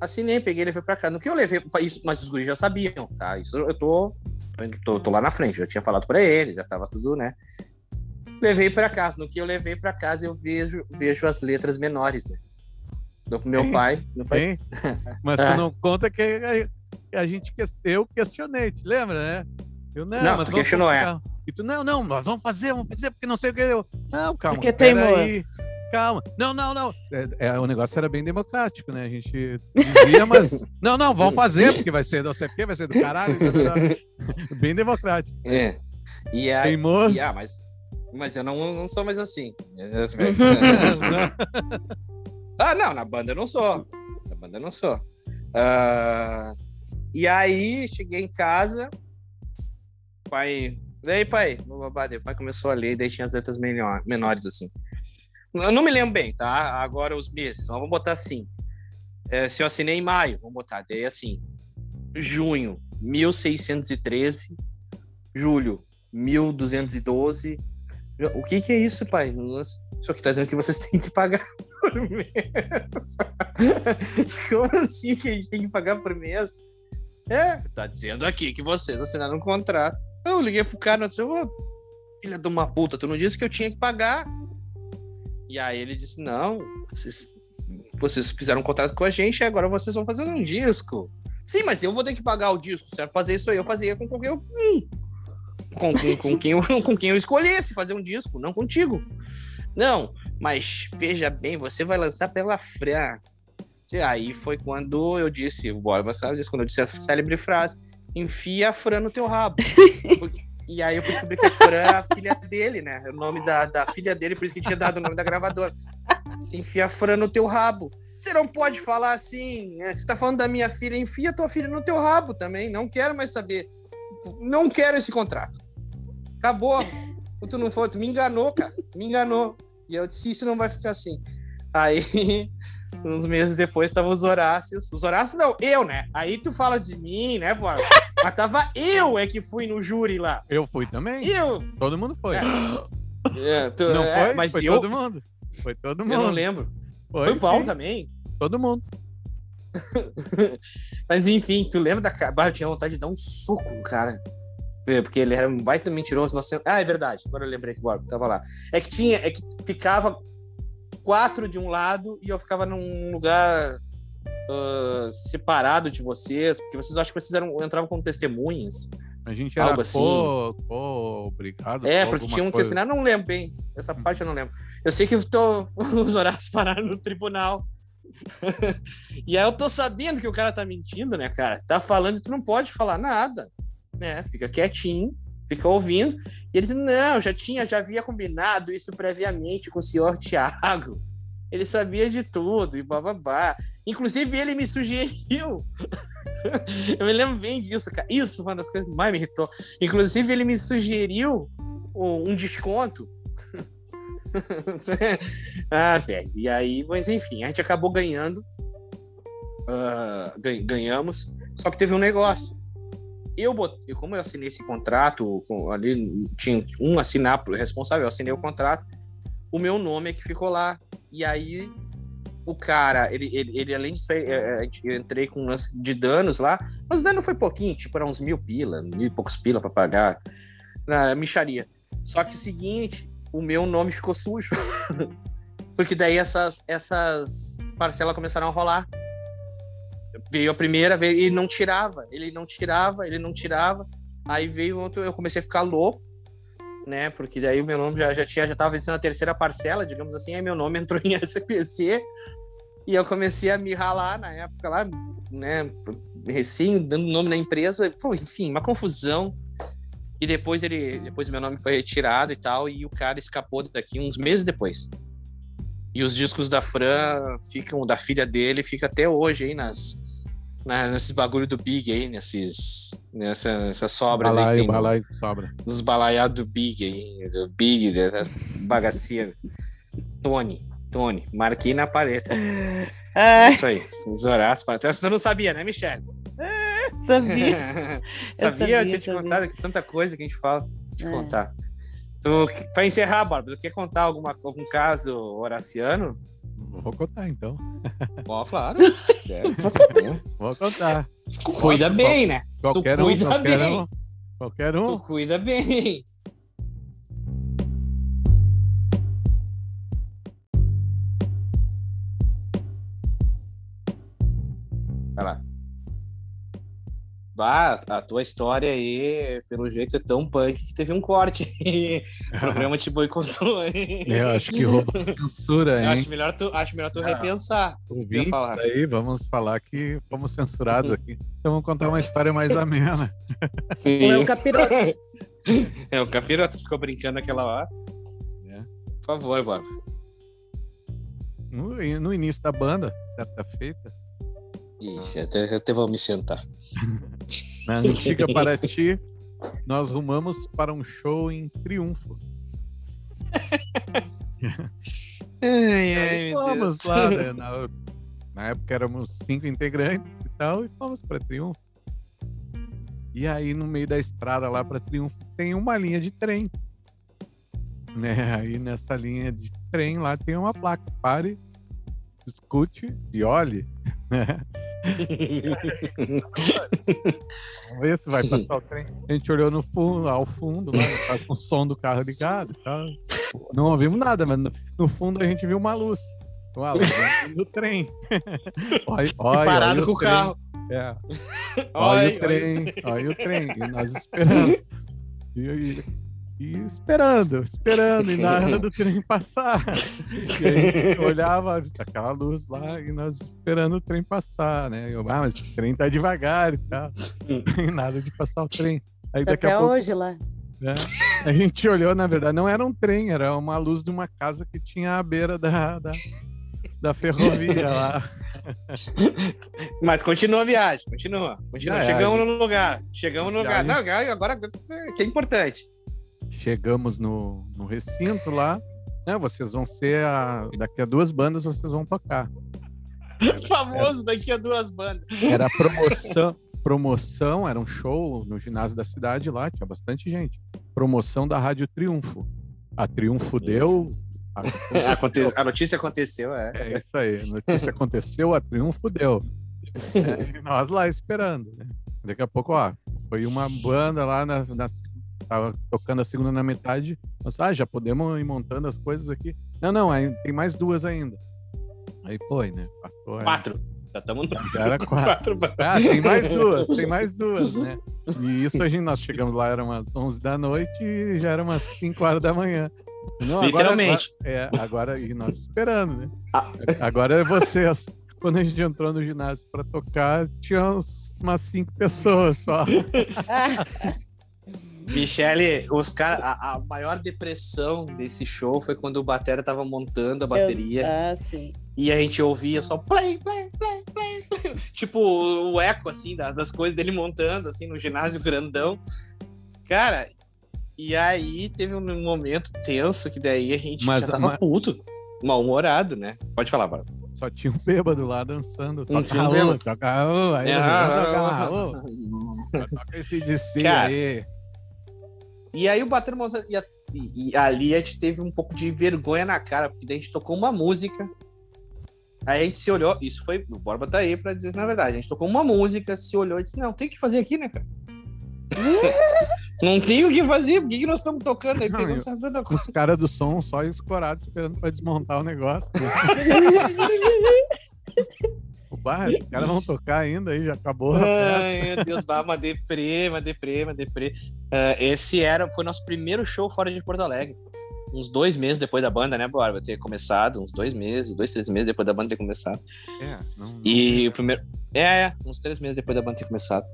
Assinei, peguei, ele foi pra cá. No que eu levei, isso, mas os guris já sabiam, tá? Isso eu tô, eu tô, tô lá na frente, já tinha falado pra eles, já tava tudo, né? Levei pra casa. No que eu levei pra casa, eu vejo, vejo as letras menores, né? Do meu Hein? pai. Meu pai? Mas tu não conta que a, a gente que- eu questionei, te lembra, né? Eu não, Não, mas tu questionou, é. E tu, não, não, nós vamos fazer, vamos fazer, porque não sei o que eu. Não, calma. Porque teimoso. aí, Calma. Não, não, não. É, é, o negócio era bem democrático, né? A gente dizia, mas. Não, não, vamos fazer, porque vai ser não sei o quê, vai ser do caralho. bem democrático. É. E aí, Teimoso. e, ah, mas, mas eu não, não sou mais assim. ah, não, na banda eu não sou. Na banda eu não sou. Ah, e aí, cheguei em casa, pai. Daí, pai, babá, daí o pai começou a ler, daí tinha as letras menor, menores, assim. Eu não me lembro bem, tá? Agora os meses, então vamos botar assim. É, se eu assinei em maio, vamos botar, daí assim. Junho, 1613. Julho, 1212. O que que é isso, pai? Isso aqui tá dizendo que vocês têm que pagar por mês. Como assim que a gente tem que pagar por mês? É, tá dizendo aqui que vocês assinaram um contrato. Eu liguei pro cara e disse, ô, filha de uma puta, tu não disse que eu tinha que pagar. E aí ele disse, não, vocês, vocês fizeram um contrato com a gente e agora vocês vão fazer um disco. Sim, mas eu vou ter que pagar o disco. Se eu fazer isso aí, eu fazia com qualquer um. Com, com, com, quem eu, com quem eu escolhesse fazer um disco, não contigo. Não, mas veja bem, você vai lançar pela Fran. E Aí foi quando eu disse, o Borba sabe disso, quando eu disse a célebre frase: enfia a Fran no teu rabo. Porque, E aí eu fui descobrir que a Fran é a filha dele, né? O nome da, da filha dele, por isso que tinha dado o nome da gravadora. Se enfia a Fran no teu rabo. Você não pode falar assim, né? Você tá falando da minha filha, enfia tua filha no teu rabo também. Não quero mais saber. Não quero esse contrato. Acabou. Tu não foi, tu me enganou, cara. Me enganou. E eu disse, isso não vai ficar assim. Aí, uns meses depois, estavam os Horácios. Os Horácios não, eu, né? Aí tu fala de mim, né, pô? Mas tava eu é que fui no júri lá. Eu fui também. Eu! Todo mundo foi. É, tu- Não é, foi? mas foi eu, todo mundo. Foi todo mundo. eu não lembro. Foi, Foi o Paulo sim. também. Todo mundo. Mas enfim, tu lembra da cara? Eu tinha vontade de dar um soco no cara. É, Porque ele era um baita mentiroso. Nós... Ah, é verdade. Agora eu lembrei que o Borba tava lá. É que tinha, é que ficava quatro de um lado e eu ficava num lugar ah, separado de vocês, porque vocês acham que vocês eram, entravam como testemunhas. A gente era Algo assim. co, co obrigado. É, porque tinham que coisa. assinar, não lembro bem. Essa parte eu não lembro. Eu sei que eu tô, os horários pararam no tribunal. e aí eu tô sabendo que o cara tá mentindo, né, cara? Tá falando e tu não pode falar nada, né? Fica quietinho, fica ouvindo. E ele diz: Não, já tinha, já havia combinado isso previamente com o senhor Tiago. Ele sabia de tudo e bababá. Inclusive, ele me sugeriu. eu me lembro bem disso, cara. Isso foi uma das coisas que mais me irritou. Inclusive, ele me sugeriu um desconto. ah, velho. E aí, mas enfim, a gente acabou ganhando. Gan- ganhamos. Só que teve um negócio. Eu botei, como eu assinei esse contrato, com- ali tinha um assinar responsável, eu assinei o contrato. O meu nome é que ficou lá. E aí o cara, ele, ele, ele além de ser, é, é, eu entrei com um lance de danos lá, mas o dano foi pouquinho, tipo, era uns mil pila, mil e poucos pila pra pagar na micharia. Só que o seguinte, o meu nome ficou sujo. Porque daí essas, essas parcelas começaram a rolar. Veio a primeira vez, ele não tirava, ele não tirava, ele não tirava. Aí veio outro, eu comecei a ficar louco, né? Porque daí o meu nome já, já tinha, já tava vencendo a terceira parcela, digamos assim, aí meu nome entrou em SPC. E eu comecei a me ralar na época lá, né? Recém, dando nome na empresa. Pô, enfim, uma confusão. E depois ele. Depois meu nome foi retirado e tal, e o cara escapou daqui uns meses depois. E os discos da Fran ficam, da filha dele, fica até hoje aí nas. Na- nesses bagulho do Big aí, nesses. Nessa, nessas sobras aí tem no- balaio sobra. nos balaiados do Big aí, do Big, da bagaceira. Tony, Tony, marquei na parede. Ai, Isso aí, os horários. Até você não sabia, né, Michelle? sabia. sabia, eu tinha te sabia. contado que tanta coisa que a gente fala. Te É. contar. Tu, pra encerrar, Bárbara, tu quer contar alguma, algum caso horaciano? Vou contar então. Ó, claro. Vou contar. Cuida bem, né? Qualquer um, cuida qualquer bem. um. Qualquer um. Tu cuida bem. Vai lá. Bah, a tua história aí, pelo jeito, é tão punk que teve um corte. o programa te boicotou. hein? Eu acho que rolou censura, Eu hein? acho melhor tu, acho melhor tu Ah, repensar. o que tu ia Ouvintes falar. aí, vamos falar que fomos censurados aqui. Então vamos contar uma história mais amena. Ou é o capiroto. É, o Capiroto ficou brincando aquela hora. É. Por favor, Bárbara. No, no início da banda, certa feita, Ixi, até, até vou me sentar. Na antiga Paraty, nós rumamos para um show em Triunfo. Ai, Aí fomos lá, né? Na, na época éramos cinco integrantes e tal, e fomos para Triunfo. E aí, no meio da estrada lá para Triunfo, tem uma linha de trem. Né? Aí nessa linha de trem lá tem uma placa. Pare, escute e olhe. Né? Vamos ver se vai passar o trem. A gente olhou no fundo, ao fundo, lá, tava com o som do carro ligado e tal. Não ouvimos nada, mas no, fundo a gente viu uma luz. Uma luz do trem. olha, olha, Parado olha com o trem. carro. É. Olha Olha, o trem, olha o trem. E nós esperando. E, e- e esperando, esperando, e nada do trem passar. E aí a gente olhava aquela luz lá e nós esperando o trem passar, né? Eu, ah, mas o trem tá devagar e tal. E nada de passar o trem. Aí daqui Até a pouco hoje lá. né? A gente olhou, na verdade, não era um trem, era uma luz de uma casa que tinha à beira da, da, da ferrovia lá. Mas continua a viagem, continua. continua. É, Chegamos no lugar. Chegamos no lugar. Não, agora agora que é importante. Chegamos no, no recinto lá. Né, vocês vão ser a, daqui a duas bandas vocês vão tocar. Famoso daqui a duas bandas. Era promoção, promoção, era um show no ginásio da cidade lá, tinha bastante gente. Promoção da Rádio Triunfo. A Triunfo deu. A, Aconte- A notícia aconteceu, é. é isso aí, a notícia aconteceu, a Triunfo deu. E nós lá esperando, né? Daqui a pouco, ó, foi uma banda lá na, na tava tocando a segunda na metade. Nós, ah, já podemos ir montando as coisas aqui. Não, não, aí tem mais duas ainda. Aí foi, né? Passou. aí. Quatro. Já estamos no Já era quatro. quatro. Ah, tem mais duas, tem mais duas, né? E isso a gente, nós chegamos lá, era umas 11 da noite e já era umas 5 horas da manhã. Não, agora- Literalmente. é, agora, e nós esperando, né? Ah. Agora é vocês. Quando a gente entrou no ginásio pra tocar, tinha uns, umas cinco pessoas só. Michele, os cara, a, a maior depressão desse show foi quando o Batera tava montando a bateria Eu- ah, sim. e a gente ouvia só play, play, play, play, play. Tipo o eco, assim, da- das coisas dele montando, assim, no ginásio grandão. Cara, e aí teve um momento tenso que daí a gente Mas- já tava mas- puto, mal-humorado, né? Pode falar, Bárbara. Só tinha um bêbado lá dançando. Não Toca tinha um bêbado. toca Raul, aí eu toca Raul, toca esse de si Cara, aí. E aí o Batera montando. E, a- e- ali a gente teve um pouco de vergonha na cara, porque daí a gente tocou uma música. Aí a gente se olhou, isso foi. O Borba tá aí pra dizer isso na verdade. A gente tocou uma música, se olhou e disse: Não, tem o que fazer aqui, né, cara? Não tem o que fazer, por que, que nós estamos tocando aí? Não, eu- Os caras do som só escorados esperando pra desmontar o negócio. bar, os caras vão tocar ainda aí, já acabou. Ai, meu Deus, bah, uma deprê, uma deprê, uma deprê. Ah, esse era, foi nosso primeiro show fora de Porto Alegre. Uns dois meses depois da banda, né, Borba? Ter começado, uns dois meses, dois, três meses depois da banda ter começado. É, não, E o primeiro. É, é, uns três meses depois da banda ter começado.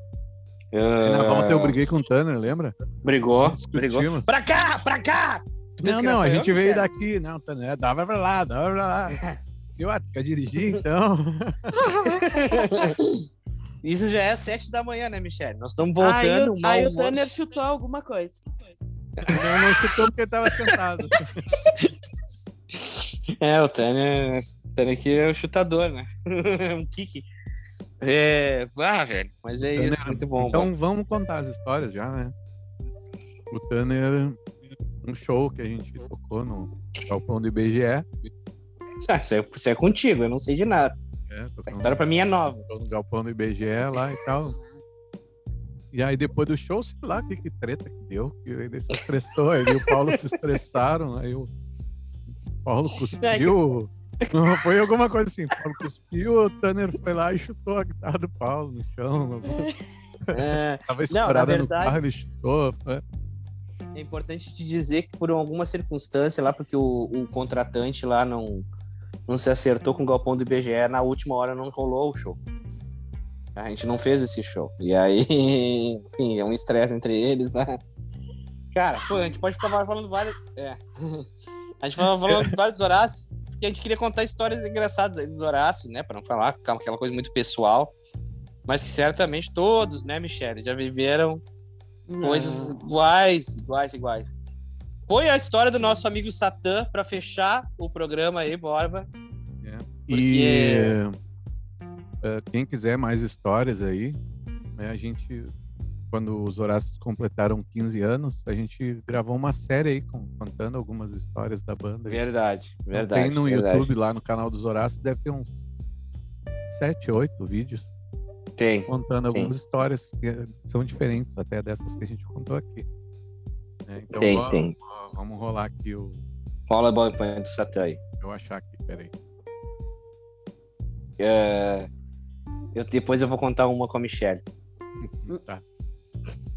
Na Ah, volta eu briguei com o Tanner, lembra? Brigou, brigou. Pra cá, pra cá! Tu Não, não, a gente veio Michele? daqui. Não, Tanner, dava pra lá, dava pra lá. Eu, ah, quer dirigir, então? Isso já é sete da manhã, né, Michele? Nós estamos voltando. aí o. Tanner chutou alguma coisa. Não, não chutou porque tava sentado. É, o Tanner, o Tanner aqui é o chutador, né? um kick. É, ah, velho, mas é Tanner, isso, muito bom. Então vamos contar as histórias já, né? O Tanner, um show que a gente tocou no Galpão do IBGE. Ah, isso, é, isso é contigo, eu não sei de nada. É, história pra mim é nova. no Galpão do IBGE lá e tal. E aí depois do show, sei lá que, que treta que deu, que ele se estressou, ele e o Paulo se estressaram, aí o Paulo cuspiu. Não, foi alguma coisa assim, o Paulo cuspiu, o Tanner foi lá e chutou a guitarra do Paulo no chão. É, Tava escorada no carro, ele chutou. foi- é importante te dizer que por alguma circunstância lá, porque o, o contratante lá não, não se acertou com o galpão do IBGE, na última hora não rolou o show. A gente não fez esse show. E aí, enfim, é um estresse entre eles, né? Cara, pô, a gente pode ficar falando vários. É. A gente vai falando vários Horácios, porque a gente queria contar histórias engraçadas aí dos Horácios, né? Pra não falar aquela coisa muito pessoal. Mas que certamente todos, né, Michele, já viveram coisas iguais, iguais, iguais. Foi a história do nosso amigo Satã para fechar o programa aí, Borba. E eh, quem quiser mais histórias aí, né, a gente, quando os Horácios completaram 15 anos, a gente gravou uma série aí com- contando algumas histórias da banda. Verdade, Então, verdade. Tem no verdade. YouTube, lá no canal dos Horácios, deve ter uns 7, 8 vídeos Tem. contando algumas histórias que são diferentes até dessas que a gente contou aqui. né? Então, Tem, vamos, tem. Vamos rolar aqui o. Rola do Satã aí. Eu achar aqui, peraí. É, eu, depois eu vou contar uma com a Michelle. Tá.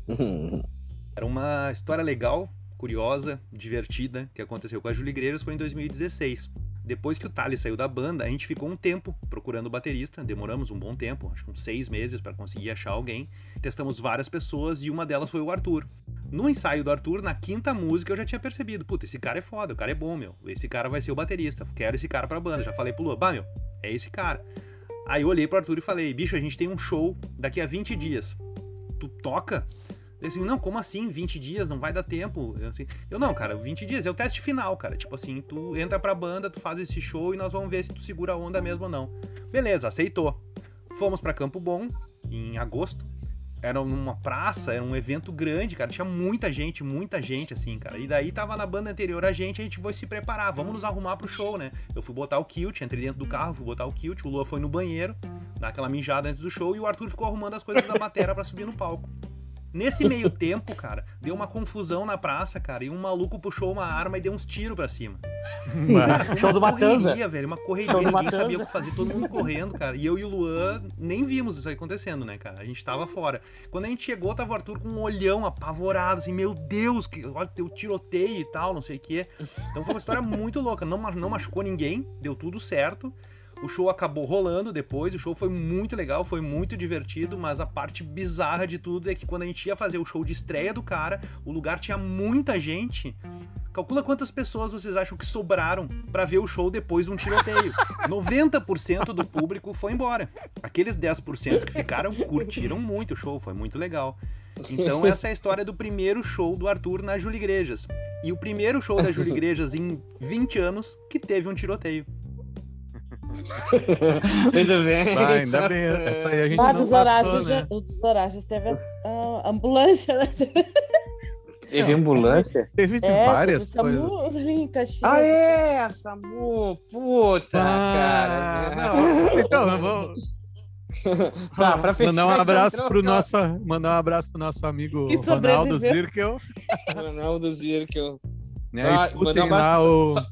Era uma história legal, curiosa, divertida, que aconteceu com a Julie Greiras foi em 2016. Depois que o Thales saiu da banda, a gente ficou um tempo procurando o baterista, demoramos um bom tempo, acho que uns seis meses para conseguir achar alguém. Testamos várias pessoas e uma delas foi o Arthur. No ensaio do Arthur, na quinta música, eu já tinha percebido, puta, esse cara é foda, o cara é bom, meu. Esse cara vai ser o baterista. Quero esse cara pra banda. Já falei pro Lua, bah, meu, é esse cara. Aí eu olhei pro Arthur e falei, bicho, a gente tem um show daqui a 20 dias. Tu toca? Ele assim, não, como assim? 20 dias? Não vai dar tempo. Eu, assim, eu não, cara, 20 dias é o teste final, cara. Tipo assim, tu entra pra banda, tu faz esse show e nós vamos ver se tu segura a onda mesmo ou não. Beleza, aceitou. Fomos pra Campo Bom em agosto. Era numa praça, era um evento grande, cara. Tinha muita gente, muita gente, assim, cara. E daí tava na banda anterior a gente, a gente foi se preparar. Vamos nos arrumar pro show, né? Eu fui botar o kilt, entrei dentro do carro, fui botar o kilt. O Lua foi no banheiro, dar aquela mijada antes do show. E o Arthur ficou arrumando as coisas da matéria para subir no palco. Nesse meio tempo, cara, deu uma confusão na praça, cara, e um maluco puxou uma arma e deu uns tiros pra cima. Show do Matanza. Correria, velho, uma correria, Show ninguém Matanza. sabia o que fazer, todo mundo correndo, cara. E eu e o Luan nem vimos isso aí acontecendo, né, cara? A gente tava fora. Quando a gente chegou, tava o Arthur com um olhão apavorado, assim, meu Deus, que, olha, teu tiroteio e tal, não sei o quê. Então foi uma história muito louca. Não, não machucou ninguém, deu tudo certo. O show acabou rolando depois, o show foi muito legal, foi muito divertido, mas a parte bizarra de tudo é que quando a gente ia fazer o show de estreia do cara, o lugar tinha muita gente. Calcula quantas pessoas vocês acham que sobraram pra ver o show depois de um tiroteio. 90% do público foi embora. Aqueles 10% que ficaram curtiram muito o show, foi muito legal. Então essa é a história do primeiro show do Arthur na Júlia Igrejas. E o primeiro show da Júlia Igrejas em 20 anos que teve um tiroteio. Muito bem. Ah, ainda bem, essa aí a gente Ah, não dos passou, Horácios, né? o dos Horácios teve a, ambulância, né? Teve ambulância? Teve de É, várias teve coisas. SAMU ali em Caxias. Ah, é, Samu, puta, Ah, cara. não. Então, vou Tá, pra fechar. mandar um então, abraço senão pro fica- nosso, mandar um abraço pro nosso amigo Ronaldo. Zirkel, Ronaldo Zirkel. né? Ah, Escutem mandar um lá abraço o só-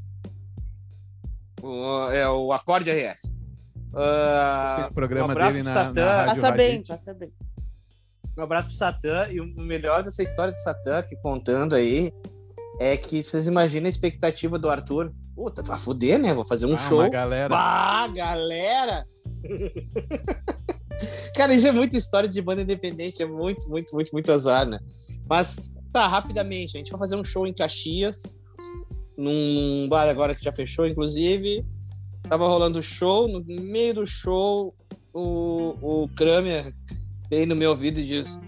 O, é o Acorde RS. Ah, o programa um abraço dele pro na, Satã. na Rádio Passa bem, Radite. passa bem. Um abraço pro Satã. E o melhor dessa história do Satã, que contando aí, é que vocês imaginam a expectativa do Arthur. Puta, vai fuder, né? Vou fazer um Ah, show. Galera. Bah, galera! Cara, isso é muita história de banda independente, é muito, muito, muito, muito azar, né? Mas, tá, rapidamente, a gente vai fazer um show em Caxias, num bar agora que já fechou, inclusive. Tava rolando show, no meio do show, o, o Kramer vem no meu ouvido e diz: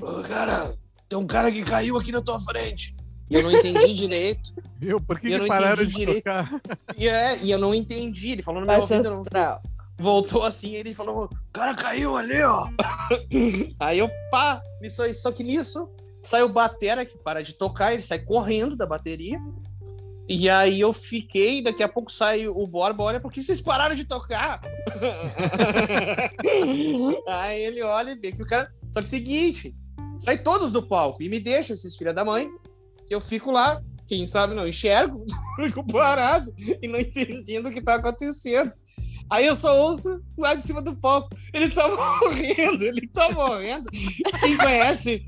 Ô, cara, tem um cara que caiu aqui na tua frente. E eu não entendi direito. Viu? Por que, que não pararam entendi de direito. tocar? E, é, e eu não entendi. Ele falou no meu Baixa ouvido, não voltou assim, ele falou, o cara caiu ali, ó. Aí eu, pá, isso aí, só que nisso, saiu o batera que para de tocar, ele sai correndo da bateria. E aí eu fiquei, daqui a pouco sai o Borba, olha, por que vocês pararam de tocar? aí ele olha e vê que o cara. Só que é o seguinte, sai todos do palco e me deixa esses filha da mãe, eu fico lá, quem sabe não enxergo, fico parado e não entendendo o que tá acontecendo. Aí eu só ouço lá de cima do palco. Ele tá morrendo, ele tá morrendo. Quem conhece.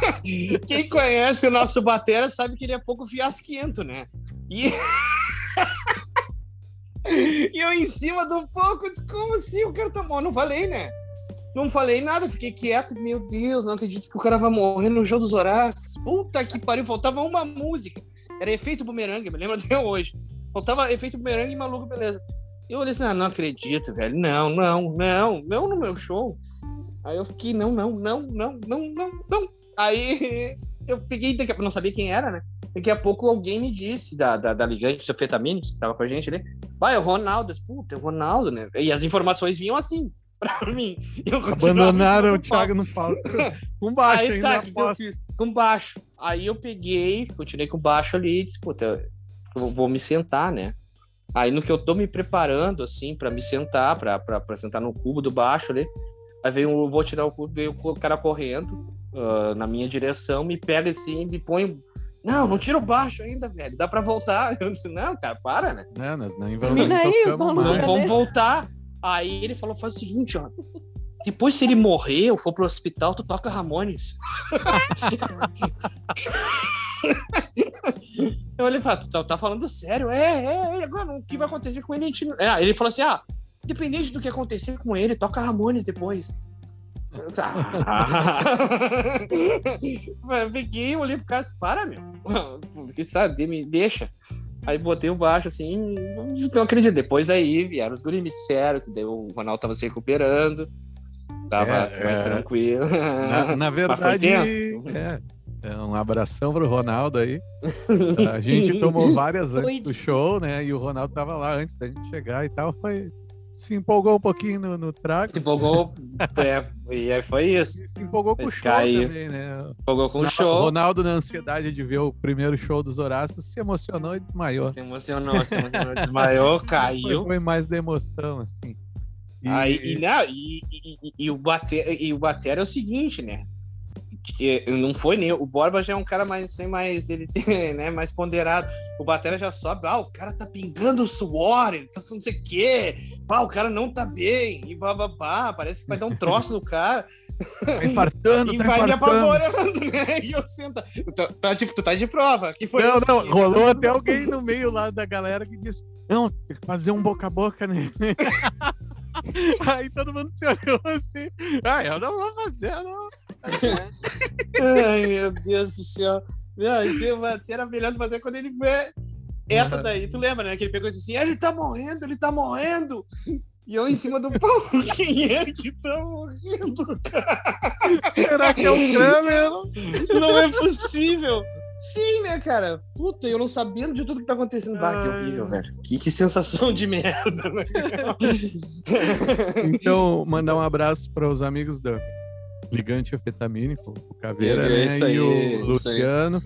Quem conhece o nosso Batera sabe que ele é pouco fiasquento, né? E. e eu em cima do disse, como assim? O cara tá morrendo. Não falei, né? Não falei nada, fiquei quieto. Meu Deus, não acredito que o cara vai morrer no jogo dos Horácios. Puta que pariu, faltava uma música. Era efeito bumerangue, me lembro até hoje. Faltava efeito bumerangue e maluco, beleza. Eu olhei assim, ah, não acredito, velho. Não, não, não, não no meu show. Aí eu fiquei, não, não, não, não, não, não, não. Aí eu peguei, daqui a... não sabia quem era, né? Daqui a pouco alguém me disse, da, da, da ligante, da Fetamine, que estava com a gente ali, vai, é o Ronaldo. Puta, é o Ronaldo, né? E as informações vinham assim, pra mim. Eu Abandonaram o do. Thiago no palco. Com baixo Aí tá, que, eu fiz? Com baixo. Aí eu peguei, continuei com baixo ali e disse, puta, eu vou me sentar, né? Aí no que eu tô me preparando, assim, pra me sentar, pra sentar no cubo do baixo ali, aí veio, um- vou tirar o cubo, veio o cara correndo ah, na minha direção, me pega assim, me põe. Não, não tira o baixo ainda, velho. Dá pra voltar. Eu disse, não, cara, para, né? Nós não Não mais. Mas- vamos voltar. Aí ele falou: faz o seguinte, ó. Depois, se ele morrer ou for pro hospital, tu toca Ramones. Eu olhei e falei, tu tá, tá falando sério? É, é, é, agora o que vai acontecer com ele? A gente... não- é, ele falou assim: ah, independente do que acontecer com ele, toca Ramones depois. Ah. Peguei, olhei pro cara e disse, para, meu. Porque, sabe, me deixa. Aí botei o baixo assim, não acredito. Depois aí vieram os guris me disseram que o Ronaldo tava se recuperando. Tava É, mais é. tranquilo. Na, na Mas foi verdade, é, é, um abração pro Ronaldo aí. A gente tomou várias antes do show, né? E o Ronaldo tava lá antes da gente chegar e tal. Foi, se empolgou um pouquinho no, no trago. Se empolgou, é, e aí foi isso. Se empolgou com o show aí. também, né? Empolgou com o show. Ronaldo, na ansiedade de ver o primeiro show dos Horácios, se emocionou e desmaiou. Se emocionou, se emocionou, desmaiou, Foi, caiu. foi mais da emoção, assim. E- Aí, e, não, e- e- e o bater, e o bater é o seguinte, né? Não foi nem. O Borba já é um cara mais, mais ele tem, né, mais ponderado. O Batera já sobe, ah, o cara tá pingando suor, ele tá não sei o quê, ah, o cara não tá bem, e bababá, parece que vai dar um troço no cara, tá infartando, e tá vai me infartando. apavorando, né? E eu sento. Tá, tá, tipo, tu tá de prova. Que foi Não, não, rolou até alguém no meio lá da galera que disse: Não, tem que fazer um boca a boca nele. Aí todo mundo se olhou assim. Ah, eu não vou fazer, não. Ai, meu Deus do céu. Não, isso vai ter a melhor de fazer quando ele vê essa daí. Tu lembra, né? Que ele pegou e disse assim: ele tá morrendo, ele tá morrendo. E eu em cima do pau, quem é que tá morrendo, cara? Será que é o Kramer? Não é possível. Sim, né, cara? Puta, eu não sabendo de tudo que tá acontecendo. Bah, que horrível, velho. Que, que sensação de merda, né? Então, mandar um abraço para os amigos da Ligante Afetamínico, o Caveira É né, aí, e o. Luciano.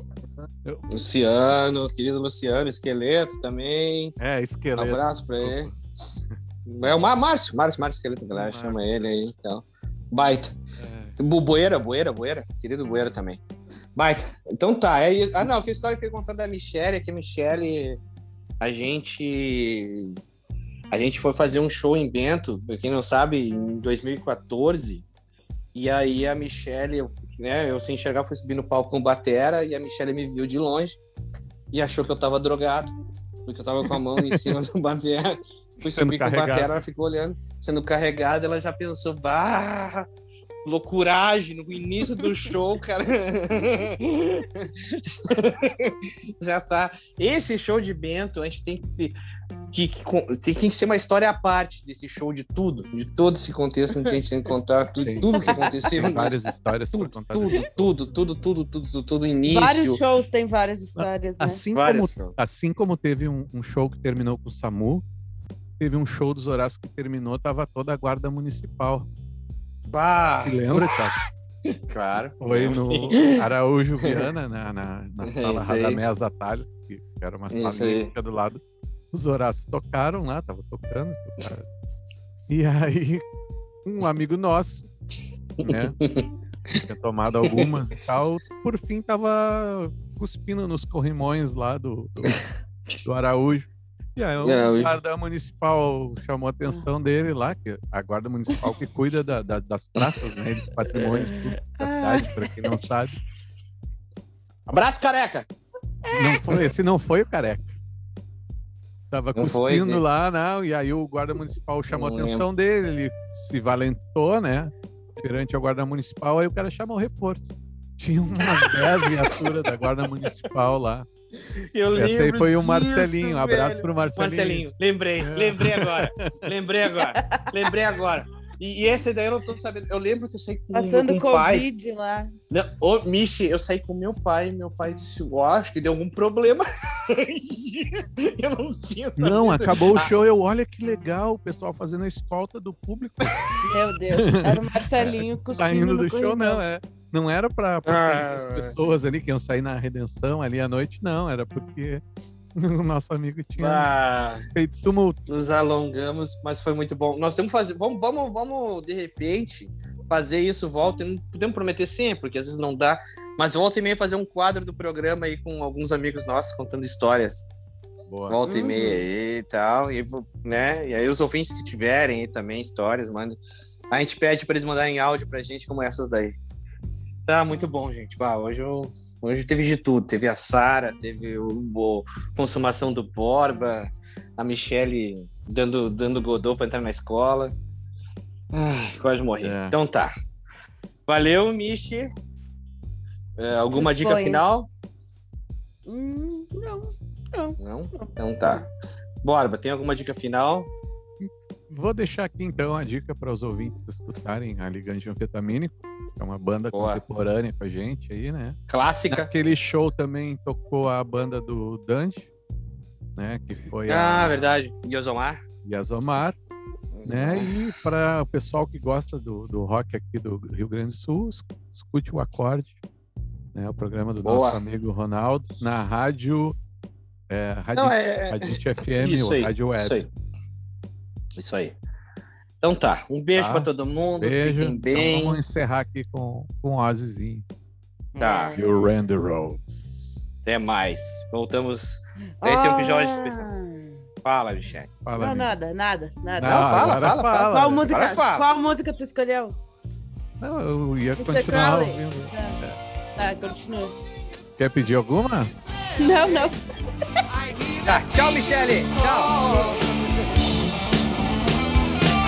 Luciano, querido Luciano, esqueleto também. É, Um esqueleto. abraço pra ele. É o Márcio, Márcio, Márcio Esqueleto, galera Márcio. chama ele aí e tal. Baita. É. Boeira, Boeira, Boeira. Querido Boeira também. Baita. Então tá. É, ah, não, que história que eu contar da Michelle é que a Michelle, a gente. A gente foi fazer um show em Bento, pra quem não sabe, em 2014. E aí a Michelle, eu, né, eu sem enxergar, fui subir no palco com o Batera e a Michelle me viu de longe e achou que eu tava drogado, porque eu tava com a mão em cima do Batera. Fui Sendo subir com carregado. Batera, ela ficou olhando, sendo carregada, ela já pensou, bah, loucuragem no início do show, cara. já tá. Esse show de Bento, a gente tem que ter. Que, que tem que ser uma história à parte desse show de tudo, de todo esse contexto que a gente tem que contar, tudo, Sim. tudo que aconteceu. Tem várias histórias tudo, contar. tudo, tudo, tudo, tudo, tudo, tudo, tudo, início. Vários shows têm várias histórias, né? Assim Várias como, shows. assim como teve um, um show que terminou com o SAMU, teve um show dos Horácios que terminou, tava toda a guarda municipal. Bah, Se lembra, cara? claro. Foi no Sim. Araújo Viana, na, na, na sala. Radamés Atalho, que era uma que fica do lado. Os Horácios tocaram lá, tava tocando. tocaram. E aí, um amigo nosso, né? Tinha tomado algumas e tal, por fim tava cuspindo nos corrimões lá do, do, do Araújo. E aí o Araújo. guarda municipal chamou a atenção dele lá, que a guarda municipal que cuida da- da- das praças, né? Dos patrimônios tudo da cidade, para quem não sabe. Abraço, careca! Não foi, esse não foi o careca. Tava Não foi, cuspindo né? lá, não, e aí o guarda municipal chamou a atenção dele, ele se valentou, né? Perante a guarda municipal, aí o cara chamou o reforço. Tinha umas 10 viaturas da guarda municipal lá. Eu Esse aí lembro foi o Marcelinho. Abraço velho. pro Marcelinho. Marcelinho, lembrei, É. lembrei agora. Lembrei agora. lembrei agora. E, e esse daí eu não tô sabendo. Eu lembro que eu saí com, Passando com o pai. Covid lá. Não, ô, Michi, eu saí com meu pai. Meu pai disse: Eu acho que deu algum problema. eu não tinha sabido. Não, acabou o Ah. show. Eu, olha que legal, o pessoal fazendo a escolta do público Meu Deus. Era o Marcelinho cuspindo saindo do show, não, é. Não era pra, pra Ah. as pessoas ali que iam sair na redenção ali à noite, não. Era porque o nosso amigo tinha Ah, feito tumulto. nos alongamos, mas foi muito bom. Nós temos que fazer. Vamos, vamos, vamos, de repente, fazer isso, volta. Não podemos prometer sempre, porque às vezes não dá. Mas volta e meia fazer um quadro do programa aí com alguns amigos nossos contando histórias. Boa. Volta e Uhum. meia aí e tal. E, né? e aí os ouvintes que tiverem aí também histórias, manda. A gente pede para eles mandarem áudio pra gente como essas daí. Tá muito bom, gente. Bah, hoje, eu- hoje teve de tudo. Teve a Sara, teve o, o consumação do Borba, a Michele dando, dando Godot para entrar na escola. Ai, quase morri. É. Então tá. Valeu, Michi. É, alguma dica Disponha. final? Hum, não, não. Não? Então tá. Borba, tem alguma dica final? Vou deixar aqui então a dica para os ouvintes escutarem a Ligante Anfetamínico, que é uma banda Boa. contemporânea com a gente aí, né? Clássica. Naquele show também tocou a banda do Dante, né? Que foi Ah, a verdade. Yosomar. Yazomar, né? E para o pessoal que gosta do, do rock aqui do Rio Grande do Sul, es- escute o Acorde, né? O programa do Boa. nosso amigo Ronaldo, na rádio, é, rádio, Não, é- é- Radite FM, Isso ou aí, Rádio Web. Isso aí. Isso aí. Então tá. Um beijo Tá. pra todo mundo. Beijo. Fiquem Então bem. vamos encerrar aqui com, com o Ozzyzinho. Tá. You ran the roads. Até mais. Voltamos. Esse é o episódio especial. Fala, Michelle. Fala, Não, nada, nada, nada. Não, fala, agora fala, fala. Qual música, fala. qual música tu escolheu? Não, eu ia Mr. continuar Crowley. ouvindo. Tá, continua. Quer pedir alguma? Não, não. Tá, tchau, Michele. Tchau.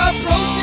Approaching